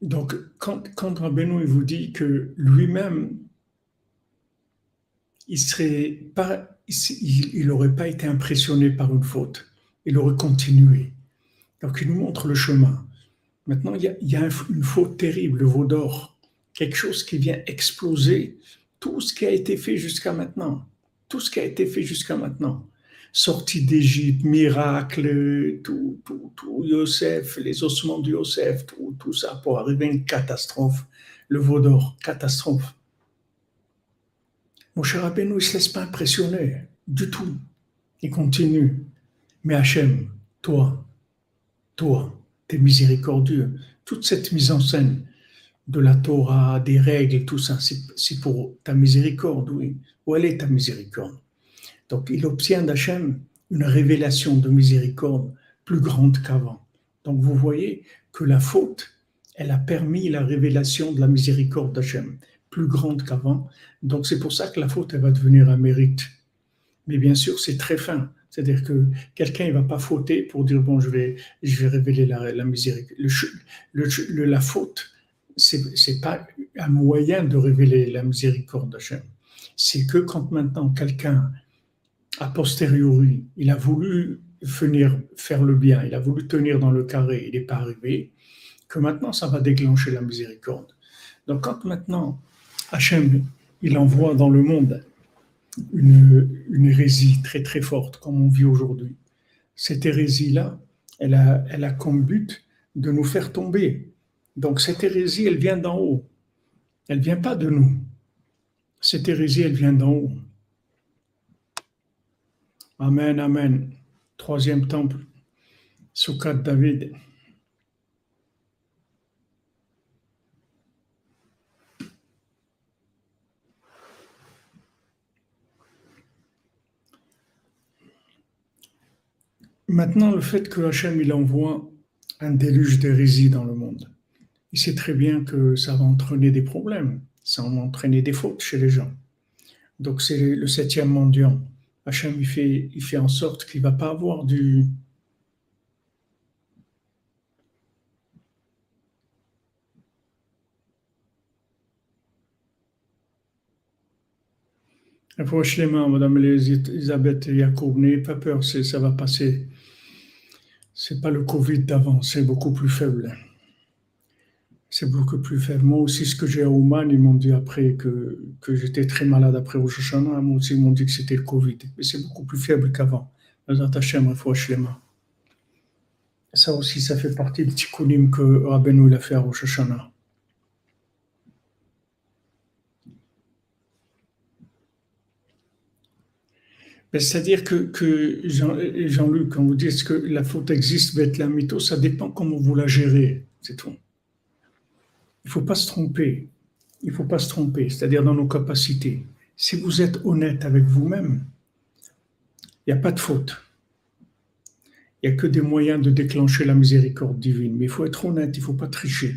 Donc, quand, quand vous dit que lui-même, il il n'aurait pas été impressionné par une faute, il aurait continué. Donc, il nous montre le chemin. Maintenant, il y a, une faute terrible, le veau d'or, quelque chose qui vient exploser tout ce qui a été fait jusqu'à maintenant. Tout ce qui a été fait jusqu'à maintenant. Sortie d'Égypte, miracle, tout, tout, tout, Yosef, les ossements de Yosef, tout, tout ça pour arriver à une catastrophe. Le veau d'or, catastrophe. Mon cher Rabbeinu, il ne se laisse pas impressionner du tout. Il continue. Mais Hachem, toi, toi, miséricordieux. Toute cette mise en scène de la Torah, des règles tout ça, c'est pour ta miséricorde, oui. Où est ta miséricorde? Donc il obtient d'Hachem une révélation de miséricorde plus grande qu'avant. Donc vous voyez que la faute, elle a permis la révélation de la miséricorde d'Hachem, plus grande qu'avant. Donc c'est pour ça que la faute, elle va devenir un mérite. Mais bien sûr, c'est très fin. C'est-à-dire que quelqu'un ne va pas fauter pour dire bon, je vais, je vais révéler la, miséricorde. Le, la faute, ce n'est pas un moyen de révéler la miséricorde d'Hachem. C'est que quand maintenant quelqu'un, a posteriori, il a voulu venir faire le bien, il a voulu tenir dans le carré, il n'est pas arrivé, que maintenant ça va déclencher la miséricorde. Donc quand maintenant Hachem, il envoie dans le monde une, une hérésie très très forte comme on vit aujourd'hui, cette hérésie-là, elle a, elle a comme but de nous faire tomber. Donc cette hérésie, elle vient d'en haut. Elle vient pas de nous. Cette hérésie, elle vient d'en haut. Amen, amen. Troisième temple, Sukkot David. Maintenant, le fait que Hachem il envoie un déluge d'hérésie dans le monde, il sait très bien que ça va entraîner des problèmes, ça va entraîner des fautes chez les gens. Donc c'est le septième mendiant. Hachem il fait, il fait en sorte qu'il ne va pas avoir du, Franchement, Madame Elisabeth Yacoub, n'ayez pas peur, ça va passer. C'est pas le Covid d'avant, c'est beaucoup plus faible. C'est beaucoup plus faible. Moi aussi, ce que j'ai à Ouman, ils m'ont dit après que, que j'étais très malade après Rosh Hashanah. Moi aussi, ils m'ont dit que c'était le Covid. Mais c'est beaucoup plus faible qu'avant. Ça aussi, ça fait partie du tikkunim que Rabbeinu il a fait à Rosh. Ben, c'est-à-dire que, Jean-Luc, quand vous dites que la faute existe, bête la mytho, ça dépend comment vous la gérez, c'est tout. Il ne faut pas se tromper. Il ne faut pas se tromper, c'est-à-dire dans nos capacités. Si vous êtes honnête avec vous-même, il n'y a pas de faute. Il n'y a que des moyens de déclencher la miséricorde divine. Mais il faut être honnête, il ne faut pas tricher.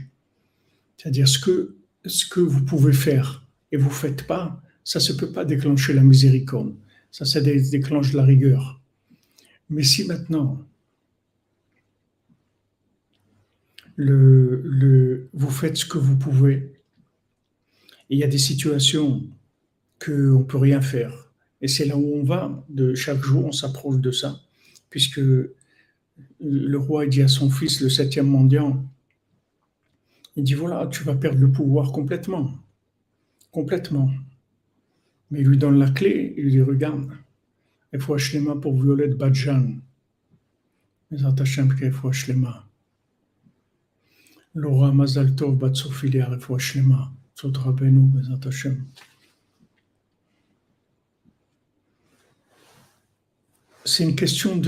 C'est-à-dire ce que, ce que vous pouvez faire et vous ne faites pas, ça ne peut pas déclencher la miséricorde. Ça, ça déclenche la rigueur. Mais si maintenant, vous faites ce que vous pouvez, il y a des situations qu'on ne peut rien faire, et c'est là où on va, de chaque jour, on s'approche de ça, puisque le roi dit à son fils, le septième mendiant, il dit voilà, tu vas perdre le pouvoir complètement, complètement. Mais il lui donne la clé, il lui dit Regarde, il faut mains pour Violette Badjan. Mais Hashem qu'il faut Shlema. Laura Mazal Tov Bat Sofilia, il faut Shlema. Tzot Rabbeinu, Bezat Hashem. C'est une question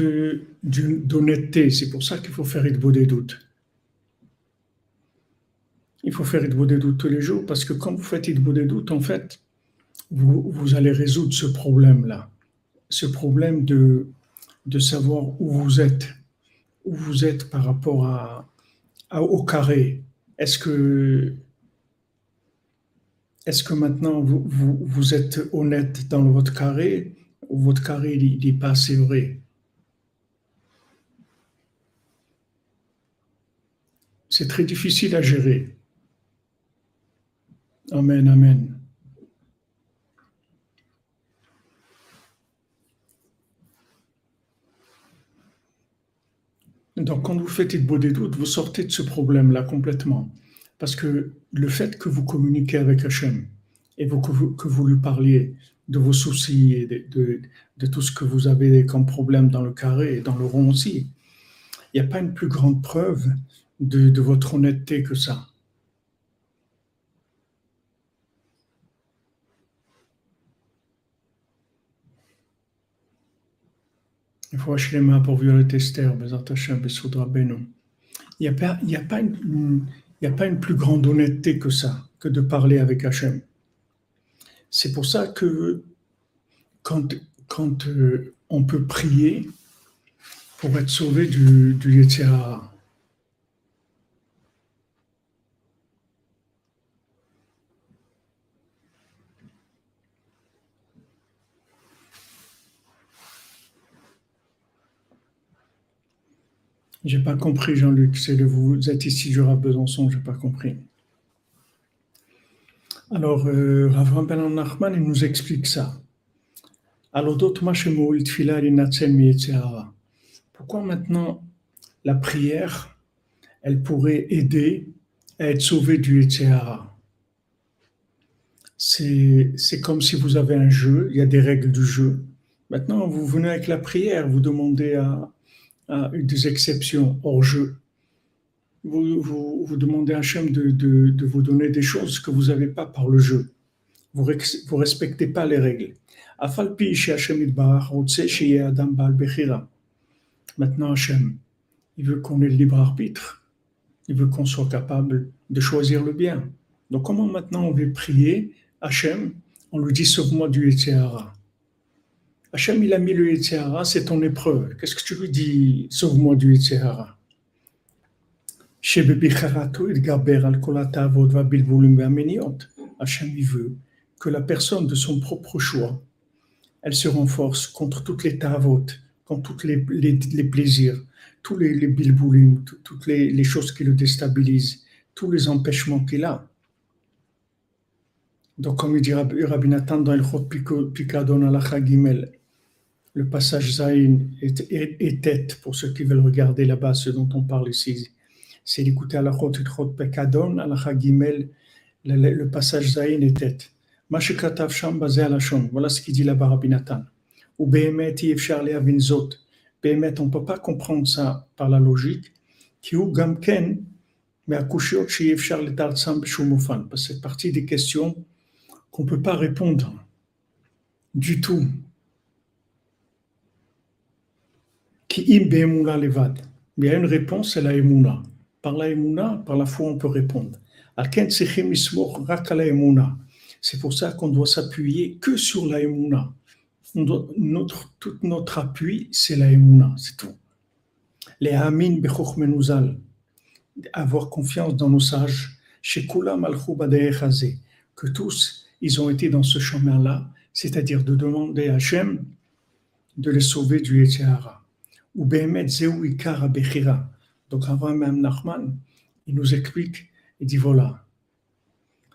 d'honnêteté. C'est pour ça qu'il faut faire Idbo des doutes. Il faut faire Idbo des doutes tous les jours parce que quand vous faites Idbo des doutes, en fait, vous, allez résoudre ce problème-là, ce problème de, de savoir où vous êtes, où vous êtes par rapport à, au carré. Est-ce que, est-ce que maintenant vous, vous, êtes honnête dans votre carré ou votre carré n'est pas assez vrai? C'est très difficile à gérer. Amen, amen. Donc, quand vous faites beau des doutes, vous sortez de ce problème-là complètement. Parce que le fait que vous communiquez avec Hachem et que, vous, lui parliez de vos soucis et de, tout ce que vous avez comme problème dans le carré et dans le rond aussi, il n'y a pas une plus grande preuve de votre honnêteté que ça. Il faut acheter les mains pour Violette Esther, Il n'y a, pas, une, il y a pas une plus grande honnêteté que ça, que de parler avec Hachem. C'est pour ça que quand, quand euh, on peut prier pour être sauvé du, du J'ai pas compris, Jean-Luc. C'est de vous êtes ici, Jura Besançon, j'ai pas compris. Alors, euh, Rav Ben Nachman, il nous explique ça. Alors, Pourquoi maintenant la prière, elle pourrait aider à être sauvé du Etzéhara. C'est comme si vous avez un jeu, il y a des règles du jeu. Maintenant, vous venez avec la prière, vous demandez à, des exceptions hors jeu. Vous, vous, demandez à Hachem de, de, vous donner des choses que vous n'avez pas par le jeu. Vous ne respectez pas les règles. Maintenant, Hachem, il veut qu'on ait le libre arbitre. Il veut qu'on soit capable de choisir le bien. Donc, comment maintenant on veut prier Hachem On lui dit Sauve-moi du Yetzirah? Hachem, il a mis le Yetzirah, c'est ton épreuve. Qu'est-ce que tu lui dis Sauve-moi du Yetzirah? Hachem, il veut que la personne de son propre choix, elle se renforce contre toutes les tavot, contre tous les, plaisirs, tous les, les bilboulim, toutes les, choses qui le déstabilisent, tous les empêchements qu'il a. Donc, comme il dit Rabbi Nathan dans le Chot Pikadon al Gimel, le passage Zain est, tête pour ceux qui veulent regarder là-bas ce dont on parle ici. C'est d'écouter à la Chot Pikadon al Gimel, le passage Zain est tête. Voilà ce qu'il dit là-bas Rabbi Nathan. Ou Behemet Yefshar Leavinzot. Behemet, on ne peut pas comprendre ça par la logique. Qui ou Gamken, mais Akushiot Yefshar Letartsam Beshumofan. Parce que c'est partie des questions qu'on ne peut pas répondre du tout. Levad. Il y a une réponse, c'est la. Par la par la foi, on peut répondre. C'est pour ça qu'on doit s'appuyer que sur la. Notre, tout notre appui, c'est la Emouna, c'est tout. Les Amin avoir confiance dans nos sages, chez Kula que tous, ils ont été dans ce chemin-là, c'est-à-dire de demander à Hachem de les sauver du Yetzirah. Donc avant même Nachman, il nous explique, il dit voilà,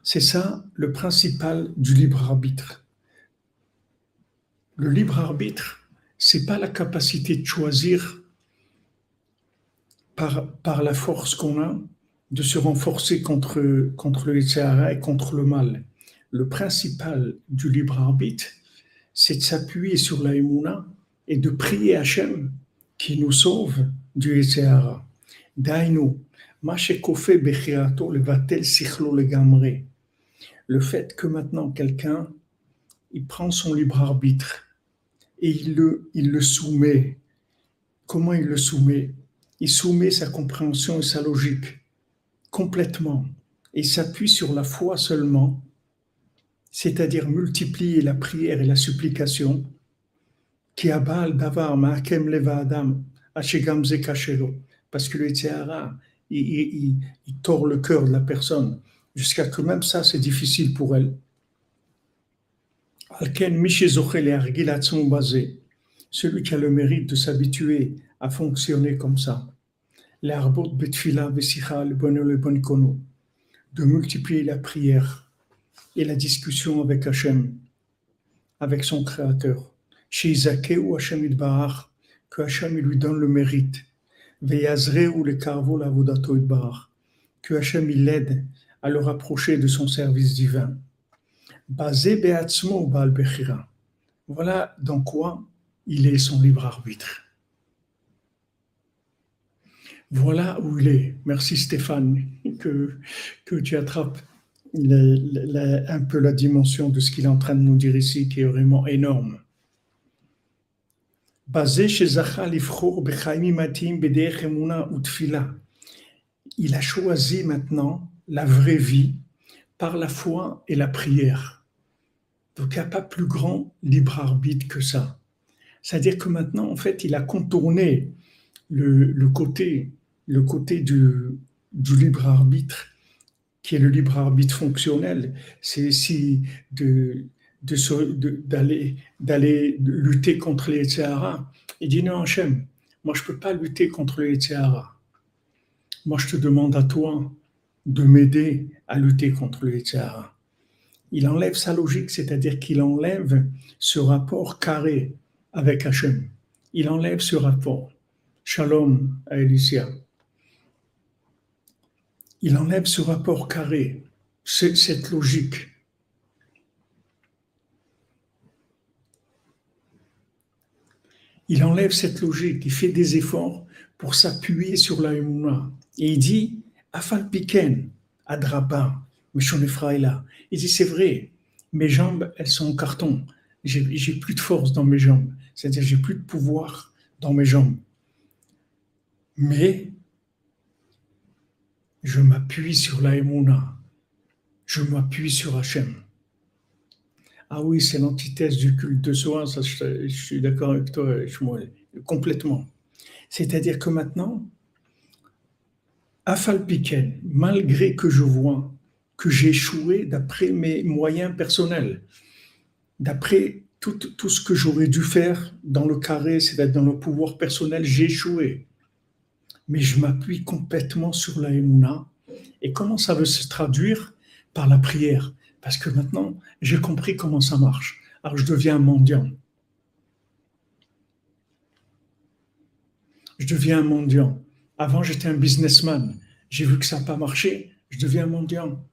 c'est ça le principal du libre arbitre. Le libre arbitre, c'est pas la capacité de choisir par, par la force qu'on a de se renforcer contre, contre le Yitzhara et contre le mal. Le principal du libre arbitre, c'est de s'appuyer sur la Emouna et de prier Hachem qui nous sauve du Yitzhara. Dainu, le fait que maintenant quelqu'un, il prend son libre arbitre et il le, il le soumet. Comment il le soumet? Il soumet sa compréhension et sa logique complètement et s'appuie sur la foi seulement, c'est-à-dire multiplier la prière et la supplication, qui abal davar ma'akem leva adam parce que le Tihara, il, il, il tord le cœur de la personne jusqu'à que même ça, c'est difficile pour elle. Celui qui a le mérite de s'habituer à fonctionner comme ça. De multiplier la prière et la discussion avec Hachem, avec son Créateur. Chez ou Hachem que Hachem lui donne le mérite. ou le que Hachem l'aide à le rapprocher de son service divin. Basé Beatzmo Baal Bechira. Voilà dans quoi il est son libre arbitre. Voilà où il est. Merci Stéphane que, que tu attrapes un peu la dimension de ce qu'il est en train de nous dire ici, qui est vraiment énorme. Il a choisi maintenant la vraie vie par la foi et la prière. Donc il n'y a pas plus grand libre arbitre que ça. C'est-à-dire que maintenant, en fait, il a contourné le, côté, le côté du, du, libre arbitre, qui est le libre arbitre fonctionnel. C'est ici de, d'aller, d'aller lutter contre les Sahara. Il dit non, Hachem, moi je ne peux pas lutter contre les Sahara. Moi je te demande à toi de m'aider à lutter contre le Yitzhara. Il enlève sa logique, c'est-à-dire qu'il enlève ce rapport carré avec Hachem. Il enlève ce rapport. Shalom à Elisha. il enlève ce rapport carré, cette logique. Il enlève cette logique, il fait des efforts pour s'appuyer sur la Et il dit, Afal Piken, Adraba, là. Il dit, c'est vrai, mes jambes, elles sont en carton. J'ai plus de force dans mes jambes. C'est-à-dire, j'ai plus de pouvoir dans mes jambes. Mais je m'appuie sur la Je m'appuie sur Hachem. Ah oui, c'est l'antithèse du culte de soi, je, suis d'accord avec toi, complètement. C'est-à-dire que maintenant, Afal Piken, malgré que je vois que j'ai échoué d'après mes moyens personnels, d'après tout, tout, ce que j'aurais dû faire dans le carré, c'est-à-dire dans le pouvoir personnel, j'ai échoué. Mais je m'appuie complètement sur la Emouna. Et comment ça veut se traduire Par la prière? Parce que maintenant, j'ai compris comment ça marche. Alors je deviens un mendiant. Je deviens un mendiant. Avant, j'étais un businessman. J'ai vu que ça n'a pas marché. Je deviens un mendiant.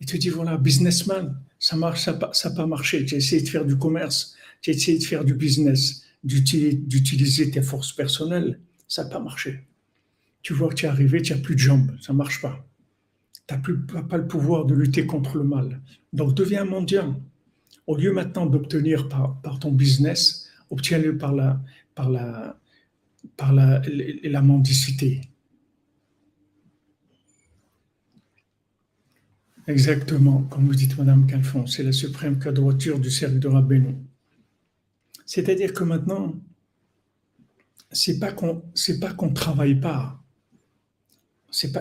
Il te dit, voilà, businessman, ça marche, ça n'a pas marché. Tu as essayé de faire du commerce, tu as essayé de faire du business, d'utiliser tes forces personnelles. Ça n'a pas marché. Tu vois que tu es arrivé, tu n'as plus de jambes. Ça ne marche pas tu n'as pas le pouvoir de lutter contre le mal. Donc deviens mendiant. Au lieu maintenant d'obtenir par, ton business, obtiens-le par la, par la, par la, la mendicité. Exactement, comme vous dites, Madame Calfon, c'est la suprême quadrature du cercle de Rabbeinu. C'est-à-dire que maintenant, c'est pas qu'on c'est pas travaille pas,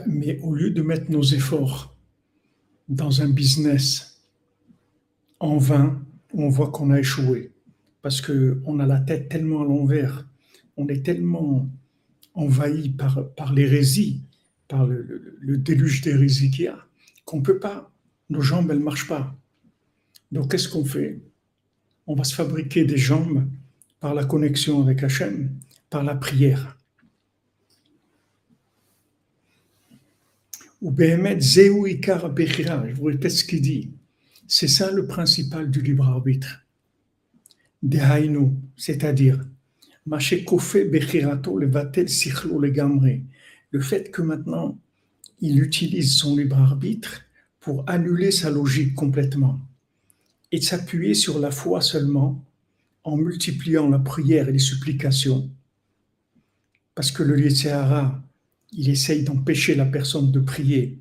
mais au lieu de mettre nos efforts dans un business en vain, on voit qu'on a échoué parce qu'on a la tête tellement à l'envers, on est tellement envahi par, par l'hérésie, par le, déluge d'hérésie qu'il y a, qu'on ne peut pas, nos jambes, elles ne marchent pas. Donc qu'est-ce qu'on fait? On va se fabriquer des jambes par la connexion avec Hachem, par la prière. Ou Ikar je vous répète ce qu'il dit. C'est ça le principal du libre arbitre. Dehainu, c'est-à-dire. Le fait que maintenant, il utilise son libre arbitre pour annuler sa logique complètement et s'appuyer sur la foi seulement en multipliant la prière et les supplications. Parce que le Yetzirah, il essaye d'empêcher la personne de prier.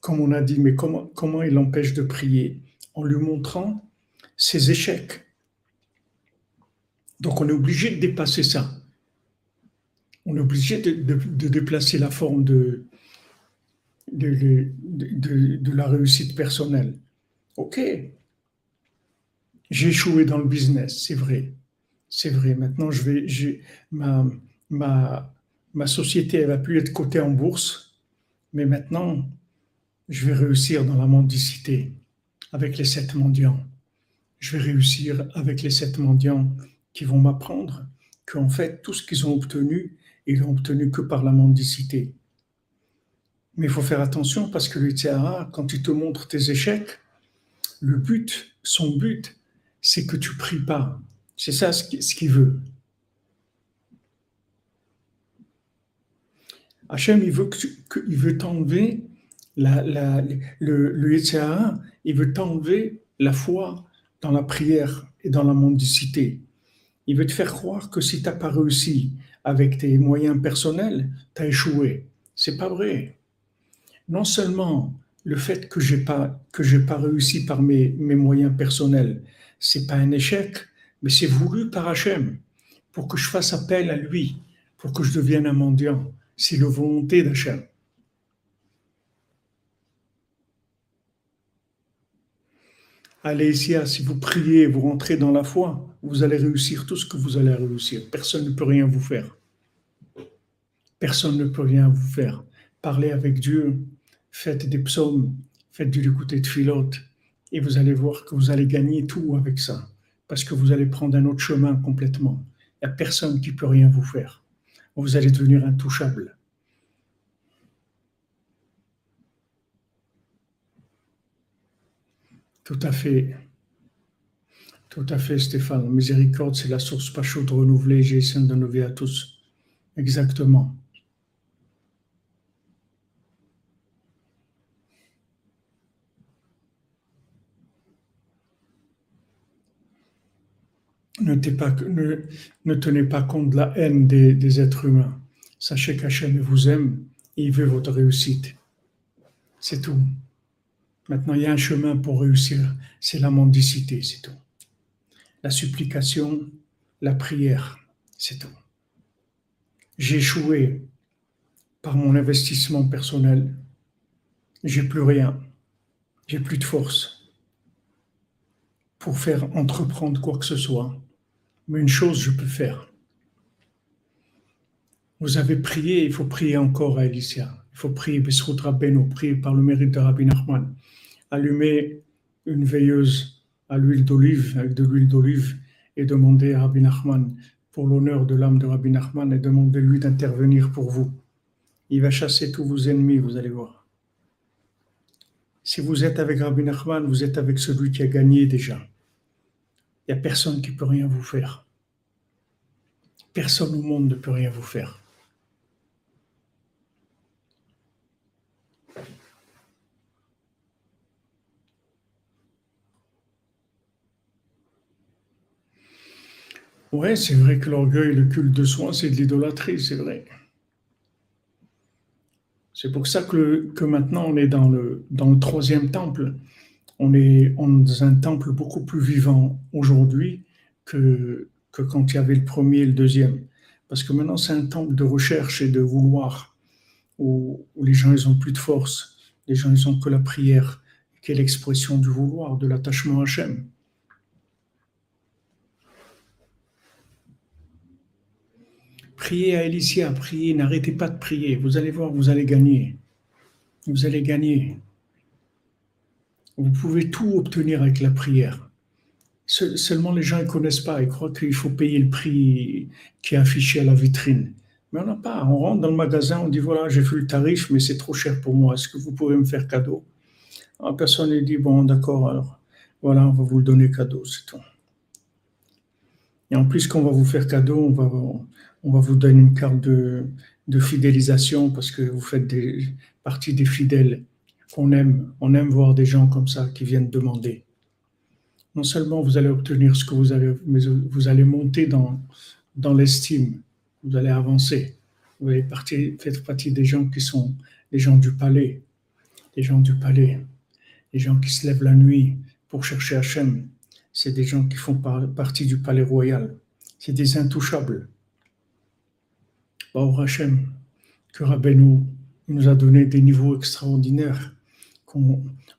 Comme on a dit, mais comment, comment il l'empêche de prier? En lui montrant ses échecs. Donc on est obligé de dépasser ça. On est obligé de, déplacer la forme de, de, de, la réussite personnelle. Ok, j'ai échoué dans le business, c'est vrai. C'est vrai. Maintenant, je vais, ma, ma, ma société elle va plus être cotée en bourse, mais maintenant, je vais réussir dans la mendicité avec les sept mendiants. Je vais réussir avec les sept mendiants qui vont m'apprendre qu'en fait, tout ce qu'ils ont obtenu, ils l'ont obtenu que par la mendicité. Mais il faut faire attention parce que le quand il te montre tes échecs, le but, son but, c'est que tu pries pas. C'est ça ce qu'il veut. Hachem, il veut, que, veut t'enlever la, le, le il veut t'enlever la foi dans la prière et dans la mendicité. Il veut te faire croire que si tu n'as pas réussi avec tes moyens personnels, tu as échoué. C'est pas vrai. Non seulement le fait que j'ai pas que j'ai pas réussi par mes, mes moyens personnels, c'est pas un échec, mais c'est voulu par Hachem pour que je fasse appel à lui, pour que je devienne un mendiant, c'est la volonté d'Hachem. Allez ici, si vous priez, vous rentrez dans la foi, vous allez réussir tout ce que vous allez réussir. Personne ne peut rien vous faire. Personne ne peut rien vous faire. Parlez avec Dieu, faites des psaumes, faites du écouter de filote, et vous allez voir que vous allez gagner tout avec ça, parce que vous allez prendre un autre chemin complètement. Il n'y a personne qui peut rien vous faire vous allez devenir intouchable. Tout à fait. Tout à fait, Stéphane. Miséricorde, c'est la source pas chaude renouvelée. J'ai essayé d'en à tous. Exactement. Ne, tenez pas compte de la haine des, êtres humains. Sachez qu'Hachem vous aime et il veut votre réussite. C'est tout. Maintenant, il y a un chemin pour réussir, c'est la mendicité, c'est tout. La supplication, la prière, c'est tout. J'ai échoué par mon investissement personnel. J'ai plus rien. J'ai plus de force pour faire entreprendre quoi que ce soit. Mais une chose, je peux faire. Vous avez prié, il faut prier encore à Alicia. Il faut prier Besrout Rabbeinu, prier par le mérite de Rabbi Nachman. Allumer une veilleuse à l'huile d'olive, avec de l'huile d'olive, et demander à Rabbi Nachman, pour l'honneur de l'âme de Rabbi Nachman, et demander lui d'intervenir pour vous. Il va chasser tous vos ennemis, vous allez voir. Si vous êtes avec Rabbi Nachman, vous êtes avec celui qui a gagné déjà. Il n'y a personne qui peut rien vous faire. Personne au monde ne peut rien vous faire. Ouais, c'est vrai que l'orgueil, le culte de soi, c'est de l'idolâtrie, c'est vrai. C'est pour ça que, que, maintenant on est dans le, dans le troisième temple on est dans un temple beaucoup plus vivant aujourd'hui que, quand il y avait le premier et le deuxième. Parce que maintenant, c'est un temple de recherche et de vouloir, où, les gens, ils ont plus de force. Les gens, ils ont que la prière, qui est l'expression du vouloir, de l'attachement à Hachem. Priez à Elicia, priez, n'arrêtez pas de prier. Vous allez voir, vous allez gagner. Vous allez gagner. Vous pouvez tout obtenir avec la prière. Seulement les gens ne connaissent pas. Ils croient qu'il faut payer le prix qui est affiché à la vitrine. Mais on n'a pas. On rentre dans le magasin, on dit voilà, j'ai fait le tarif, mais c'est trop cher pour moi. Est-ce que vous pouvez me faire cadeau? La personne ne dit bon, d'accord, alors voilà, on va vous le donner cadeau, c'est tout. Et en plus, qu'on va vous faire cadeau, on va, on va vous donner une carte de, fidélisation parce que vous faites partie des fidèles qu'on aime. On aime voir des gens comme ça qui viennent demander. Non seulement vous allez obtenir ce que vous avez, mais vous allez monter dans, dans l'estime. Vous allez avancer. Vous allez faire partie des gens qui sont les gens du palais. Les gens du palais. Les gens qui se lèvent la nuit pour chercher Hachem. C'est des gens qui font partie du palais royal. C'est des intouchables. Baruch Hachem, que Rabbeinu nous a donné des niveaux extraordinaires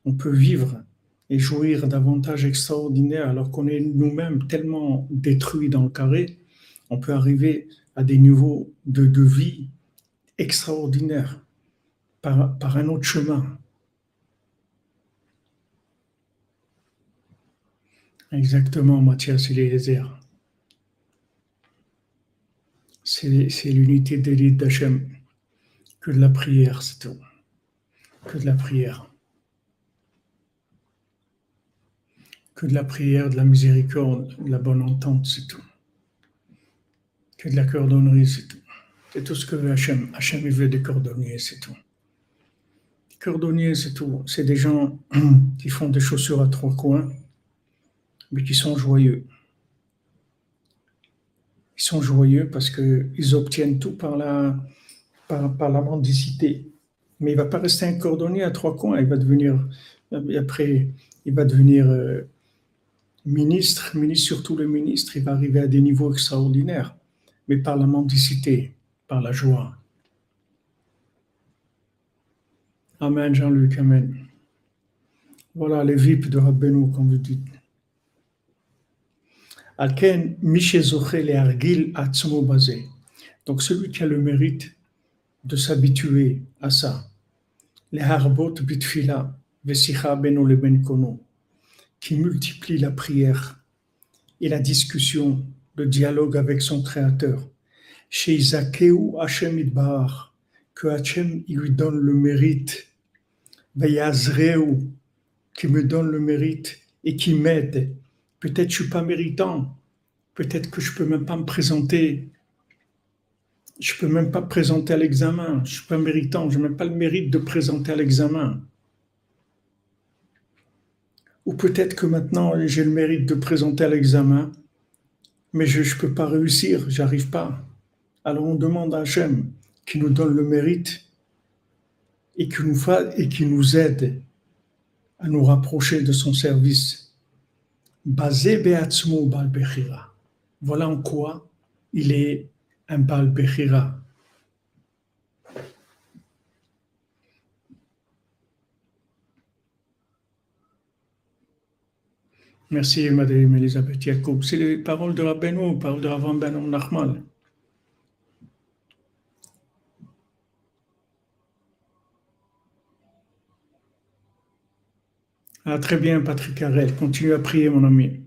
on peut vivre et jouir d'avantages extraordinaires alors qu'on est nous-mêmes tellement détruits dans le carré, on peut arriver à des niveaux de, vie extraordinaires par, par un autre chemin. Exactement, Mathias Eliezer. C'est l'unité d'élite d'Hachem. Que de la prière, c'est tout. Que de la prière. Que de la prière, de la miséricorde, de la bonne entente, c'est tout. Que de la cordonnerie, c'est tout. C'est tout ce que veut Hachem. Hachem, il veut des cordonniers, c'est tout. Les cordonniers, c'est tout. C'est des gens qui font des chaussures à trois coins, mais qui sont joyeux. Ils sont joyeux parce qu'ils obtiennent tout par la, par, la mendicité. Mais il ne va pas rester un cordonnier à trois coins. Il va devenir, après, il va devenir euh, ministre, ministre, surtout le ministre, il va arriver à des niveaux extraordinaires, mais par la mendicité, par la joie. Amen, Jean-Luc, Amen. Voilà les VIP de Rabbeinu, comme vous dites. Donc celui qui a le mérite de s'habituer à ça. Les Harbot Bitfila, Vesicha Beno le Benkono qui multiplie la prière et la discussion, le dialogue avec son Créateur. Chez Isakeu Hachem que Hachem lui donne le mérite, Veyazreu, qui me donne le mérite et qui m'aide. Peut-être je suis pas méritant, peut-être que je peux même pas me présenter, je peux même pas présenter à l'examen, je suis pas méritant, je n'ai même pas le mérite de présenter à l'examen. Ou peut-être que maintenant j'ai le mérite de présenter à l'examen, mais je ne peux pas réussir, j'arrive pas. Alors on demande à Hachem qui nous donne le mérite et qui nous, nous aide à nous rapprocher de son service. Basé Beatzmo. Voilà en quoi il est un Bal Bechira. Merci, Madame Elisabeth Yacoub. C'est les paroles de Rabbeinu, paroles de Ravan Ben Nachmal. Ah, très bien, Patrick Harel. Continue à prier, mon ami.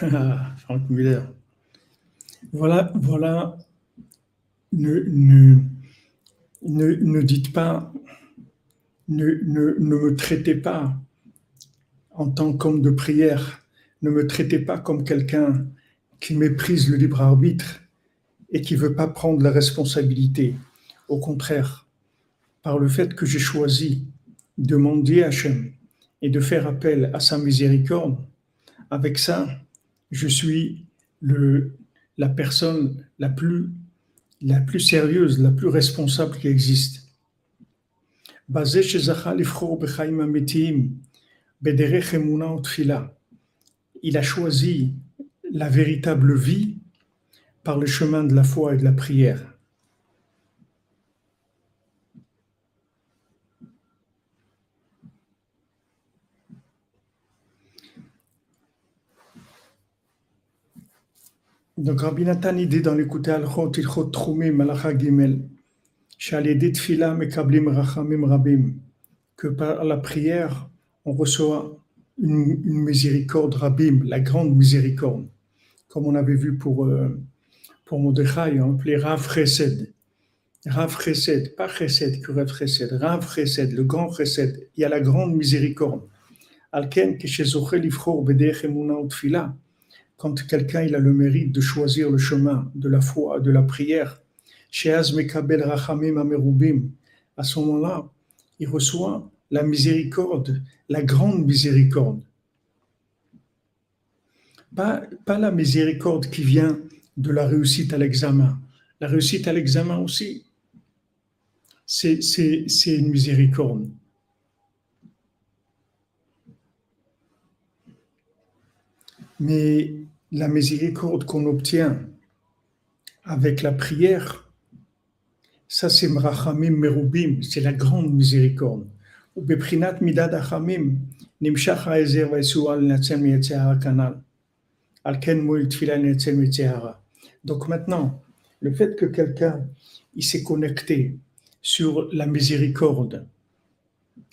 Franck Muller. Voilà, voilà. Ne, ne, ne, dites pas, ne, me traitez pas en tant qu'homme de prière. Ne me traitez pas comme quelqu'un qui méprise le libre arbitre et qui veut pas prendre la responsabilité. Au contraire, par le fait que j'ai choisi de mendier Hachem et de faire appel à sa miséricorde, avec ça, je suis le, la personne la plus, la plus sérieuse, la plus responsable qui existe. Il a choisi la véritable vie par le chemin de la foi et de la prière. Donc Rabbi Nathan dit dans l'écouter Al-Chot, Il-Chot Troumim, Malacha Gimel, Shalidit Fila Mekablim Rachamim Rabim, que par la prière, on reçoit une, une miséricorde Rabim, la grande miséricorde, comme on avait vu pour... Euh, pour Mordechai, on appelait Rav Chesed. Rav Chesed, pas Chesed que Rav Chesed, Rav Chesed, le grand Chesed. Il y a la grande miséricorde. Alken, quand quelqu'un a le mérite de choisir le chemin de la foi, de la prière, à ce moment-là, il reçoit la miséricorde, la grande miséricorde. Pas, pas la miséricorde qui vient de la réussite à l'examen. La réussite à l'examen aussi, c'est une miséricorde. Mais la miséricorde qu'on obtient avec la prière, ça c'est Mrachamim Merubim, c'est la grande miséricorde. Donc maintenant, le fait que quelqu'un s'est connecté sur la miséricorde,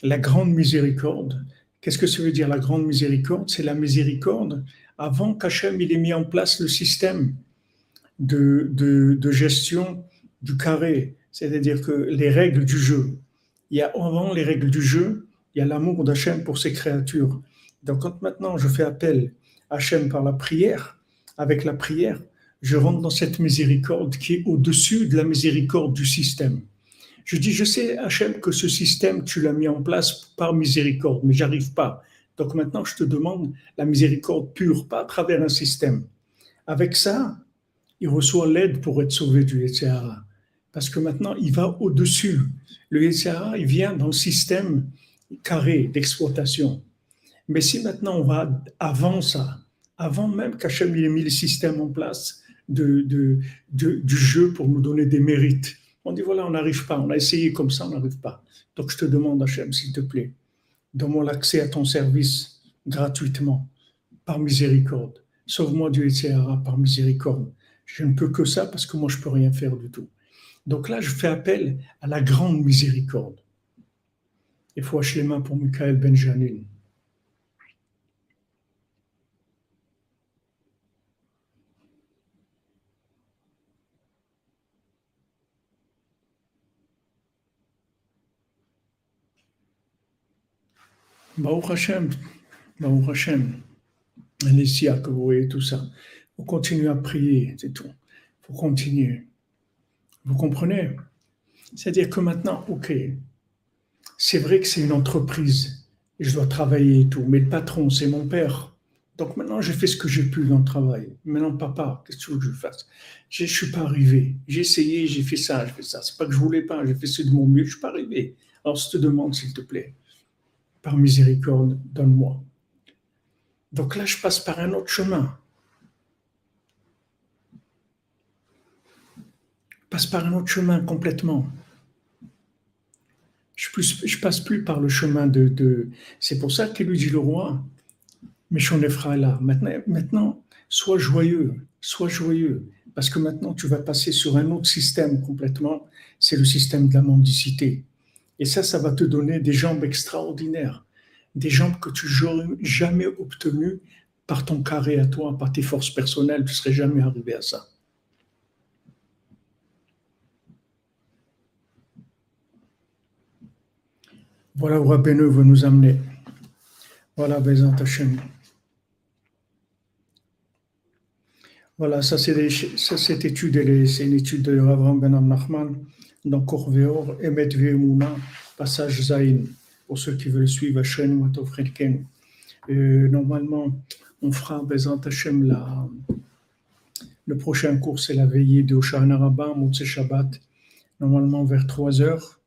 la grande miséricorde, qu'est-ce que ça veut dire la grande miséricorde? C'est la miséricorde avant qu'Hachem ait mis en place le système de, de, gestion du carré, c'est-à-dire que les règles du jeu. Il y a avant les règles du jeu, il y a l'amour d'Hachem pour ses créatures. Donc quand maintenant je fais appel à Hachem par la prière, avec la prière, je rentre dans cette miséricorde qui est au-dessus de la miséricorde du système. Je dis, je sais, Hachem, que ce système, tu l'as mis en place par miséricorde, mais j'arrive pas. Donc maintenant, je te demande la miséricorde pure, pas à travers un système. Avec ça, il reçoit l'aide pour être sauvé du Yetzirah. Parce que maintenant, il va au-dessus. Le Yetzirah, il vient dans le système carré d'exploitation. Mais si maintenant on va avant ça, avant même qu'Hachem ait mis le système en place, de, du jeu pour nous donner des mérites. On dit voilà, on n'arrive pas, on a essayé comme ça, on n'arrive pas. Donc je te demande, Hachem, s'il te plaît, donne-moi l'accès à ton service gratuitement, par miséricorde. Sauve-moi du Sahara par miséricorde. Je ne peux que ça parce que moi je peux rien faire du tout. Donc là, je fais appel à la grande miséricorde. Il faut les mains pour Michael Benjamin. Baruch Hashem, Baruch Hashem, Alicia, que vous voyez tout ça. Vous continuez à prier, c'est tout. Vous continuez. Vous comprenez? C'est-à-dire que maintenant, ok, c'est vrai que c'est une entreprise et je dois travailler et tout, mais le patron, c'est mon père. Donc maintenant, j'ai fait ce que j'ai pu dans le travail. Maintenant, papa, qu'est-ce que tu veux que je fasse? Je ne suis pas arrivé. J'ai essayé, j'ai fait ça, j'ai fait ça. C'est pas que je voulais pas, j'ai fait ce de mon mieux, je ne suis pas arrivé. Alors, je te demande, s'il te plaît, par miséricorde, donne-moi. Donc là, je passe par un autre chemin. Je passe par un autre chemin complètement. Je ne passe plus par le chemin de... C'est pour ça qu'il lui dit le roi, est là. Maintenant, maintenant, sois joyeux, sois joyeux, parce que maintenant tu vas passer sur un autre système complètement, c'est le système de la mendicité. Et ça, ça va te donner des jambes extraordinaires, des jambes que tu n'aurais jamais obtenues par ton carré à toi, par tes forces personnelles, tu ne serais jamais arrivé à ça. Voilà où Rabbeinu veut nous amener. Voilà, Hachem. Voilà, ça c'est cette étude, c'est une étude de Avram Ben Nachman dans Korveor, Emet Ve'emuna, passage Zain, pour ceux qui veulent suivre Hachem Matov euh, Normalement, on fera Bezant Hashem la, le prochain cours, c'est la veillée de Oshana Rabbah, Motse Shabbat, normalement vers 3 heures.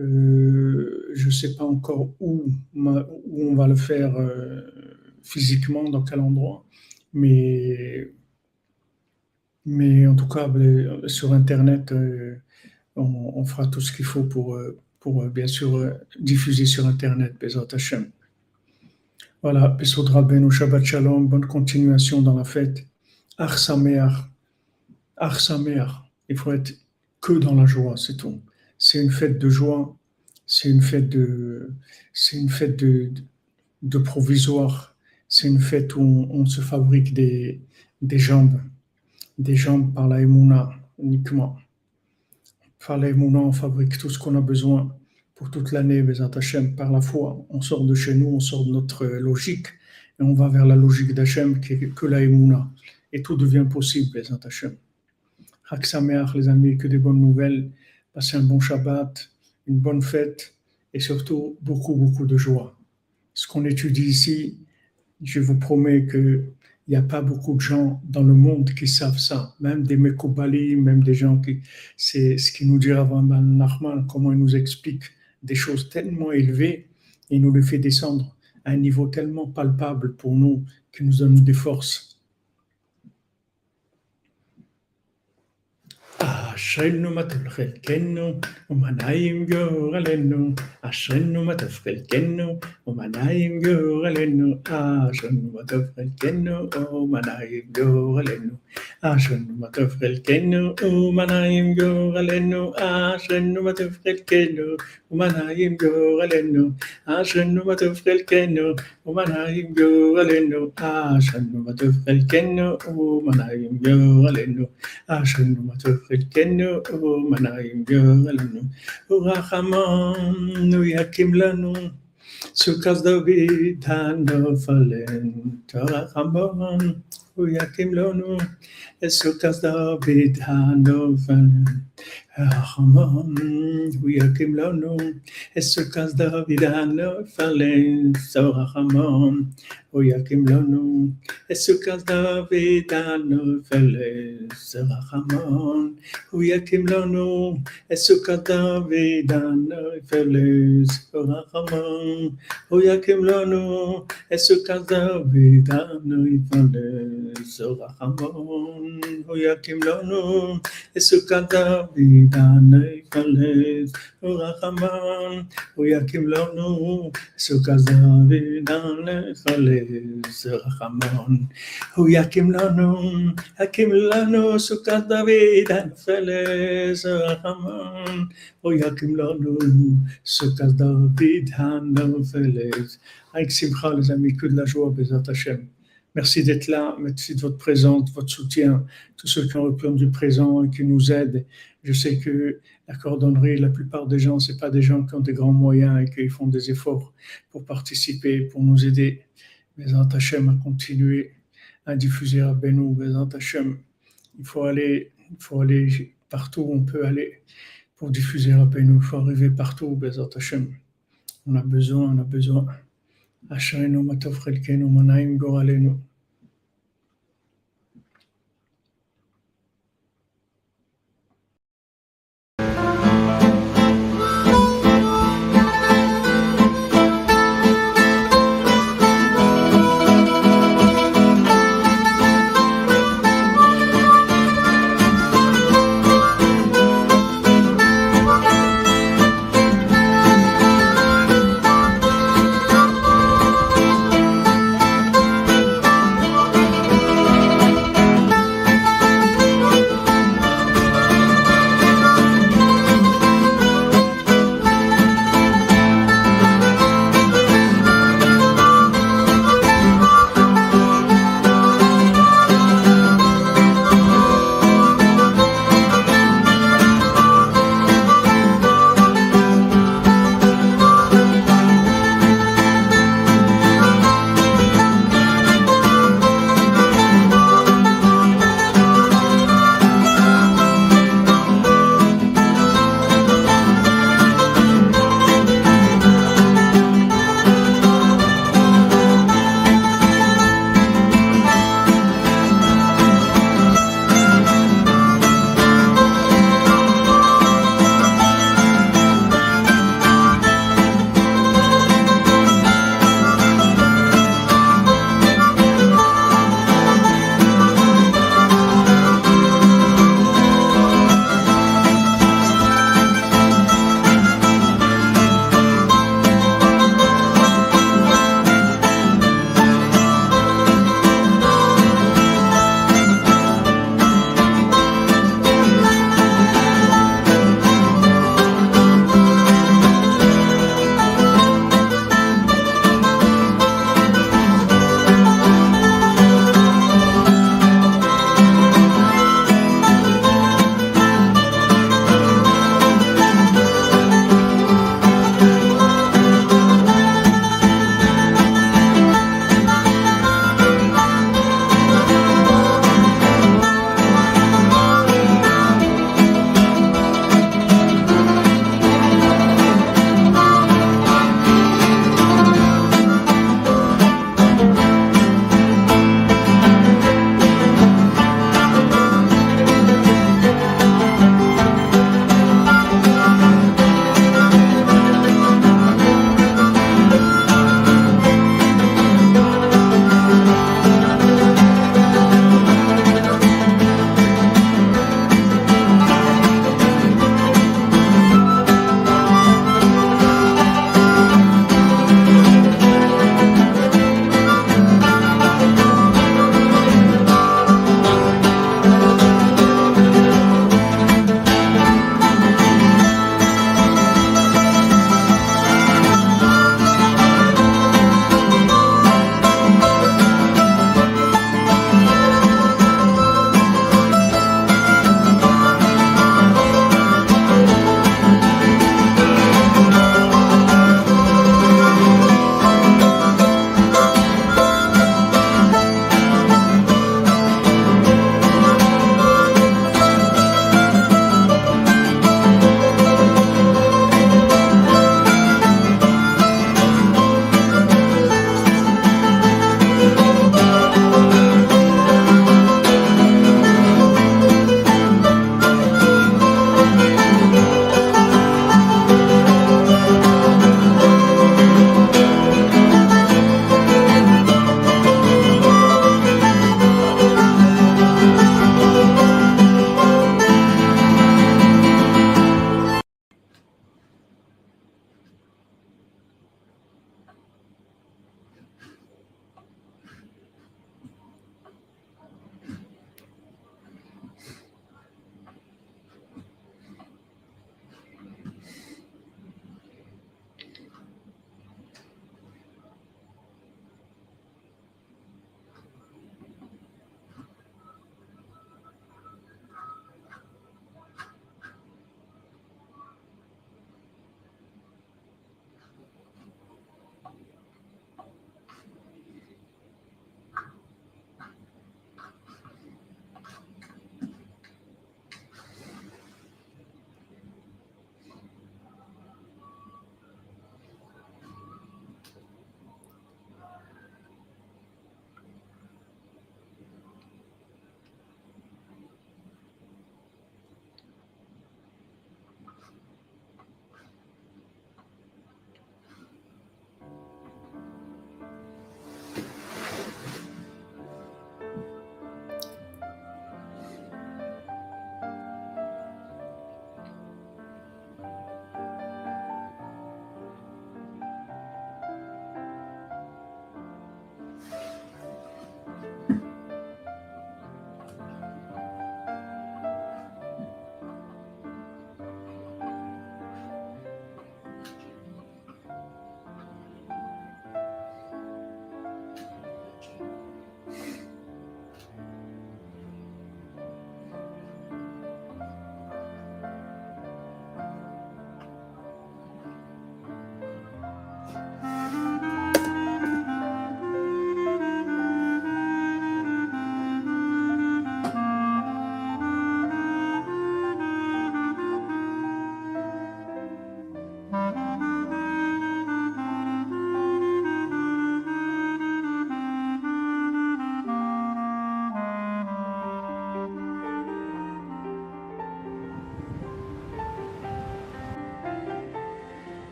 Euh, je ne sais pas encore où, où, on va le faire euh, physiquement, dans quel endroit, mais mais en tout cas, ben, sur Internet, on, fera tout ce qu'il faut pour, euh, pour euh, bien sûr diffuser sur Internet, Bezat Hashem. Voilà, Besodra Ben Shabbat Shalom, bonne continuation dans la fête. Ar Sameach, Ar il faut être que dans la joie, c'est tout. C'est une fête de joie, c'est une fête de, c'est une fête de, de provisoire, c'est une fête où on, se fabrique des, des jambes des jambes par la Emouna uniquement. Emouna, on fabrique tout ce qu'on a besoin pour toute l'année, Hashem, par la foi. On sort de chez nous, on sort de notre logique et on va vers la logique d'Hachem qui est que la Emouna. Et tout devient possible, Bezat Hashem. Haksameach, les amis, que des bonnes nouvelles. Passez un bon Shabbat, une bonne fête et surtout beaucoup, beaucoup de joie. Ce qu'on étudie ici, je vous promets que il n'y a pas beaucoup de gens dans le monde qui savent ça, même des Mekobali, même des gens qui. C'est ce qui nous dit avant Nachman, comment il nous explique des choses tellement élevées il nous les fait descendre à un niveau tellement palpable pour nous, qui nous donne des forces. אשרנו מה טוב חלקנו, ומה נעים גורלנו, אשרנו מה טוב חלקנו, ומה נעים גורלנו, אשרנו מה טוב חלקנו, ומה נעים גורלנו, אשרנו מה טוב חלקנו, ומה נעים גורלנו, אשרנו מה טוב חלקנו, ומה נעים גורלנו, אשרנו מה טוב חלקנו, ומה נעים גורלנו, אשרנו מה טוב חלקנו, ומה נעים גורלנו, אשרנו מה טוב חלקנו, חלקנו מנעים גורלנו, ורחמנו יקים לנו, סוכת דוד הנופלן, תרחמון הוא יקים לנו, סוכת דוד הנופלן. רחמון הוא יקים לנו, סוכת דוד הנופלן, רחמון הוא יקים לנו, סוכת דוד הנופלת, רחמון, הוא יקים לנו, סוכת דוד הנופלת, רחמון, הוא יקים לנו, סוכת דוד הנופלת, רחמון, הוא יקים לנו, סוכת דוד הנופלת, רחמון, הוא יקים לנו, סוכת דוד הנופלת, רחמון, הוא יקים לנו, יקים לנו סוכת דוד הנפלס רחמון, הוא יקים לנו סוכת דוד הנפלס. Avec Simcha, les amis, que de la joie, Bézat Hachem. Merci d'être là, merci de votre présence, de votre soutien, tous ceux qui ont répondu présent et qui nous aident. Je sais que la cordonnerie, la plupart des gens, ce pas des gens qui ont des grands moyens et qui font des efforts pour participer, pour nous aider. Mais Hachem a continué à diffuser à Benou, Hachem. Il faut aller, il faut aller partout où on peut aller pour diffuser à Benou. Il faut arriver partout, Bezat Hachem. On a besoin, on a besoin. Manaim goralenu.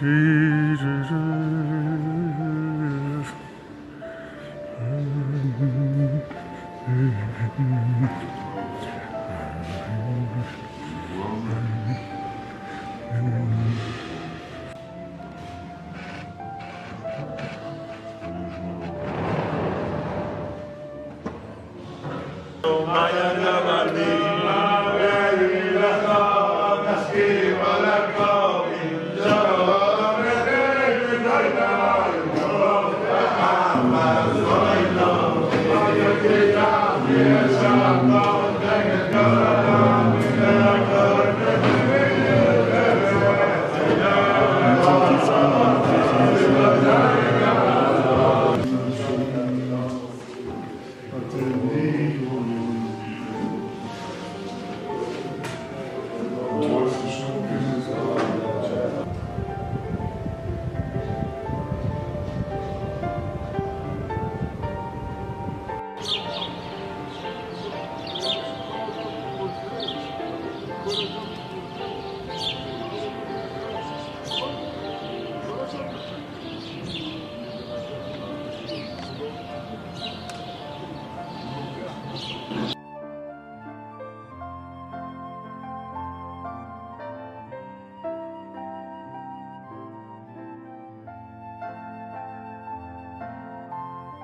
Tea.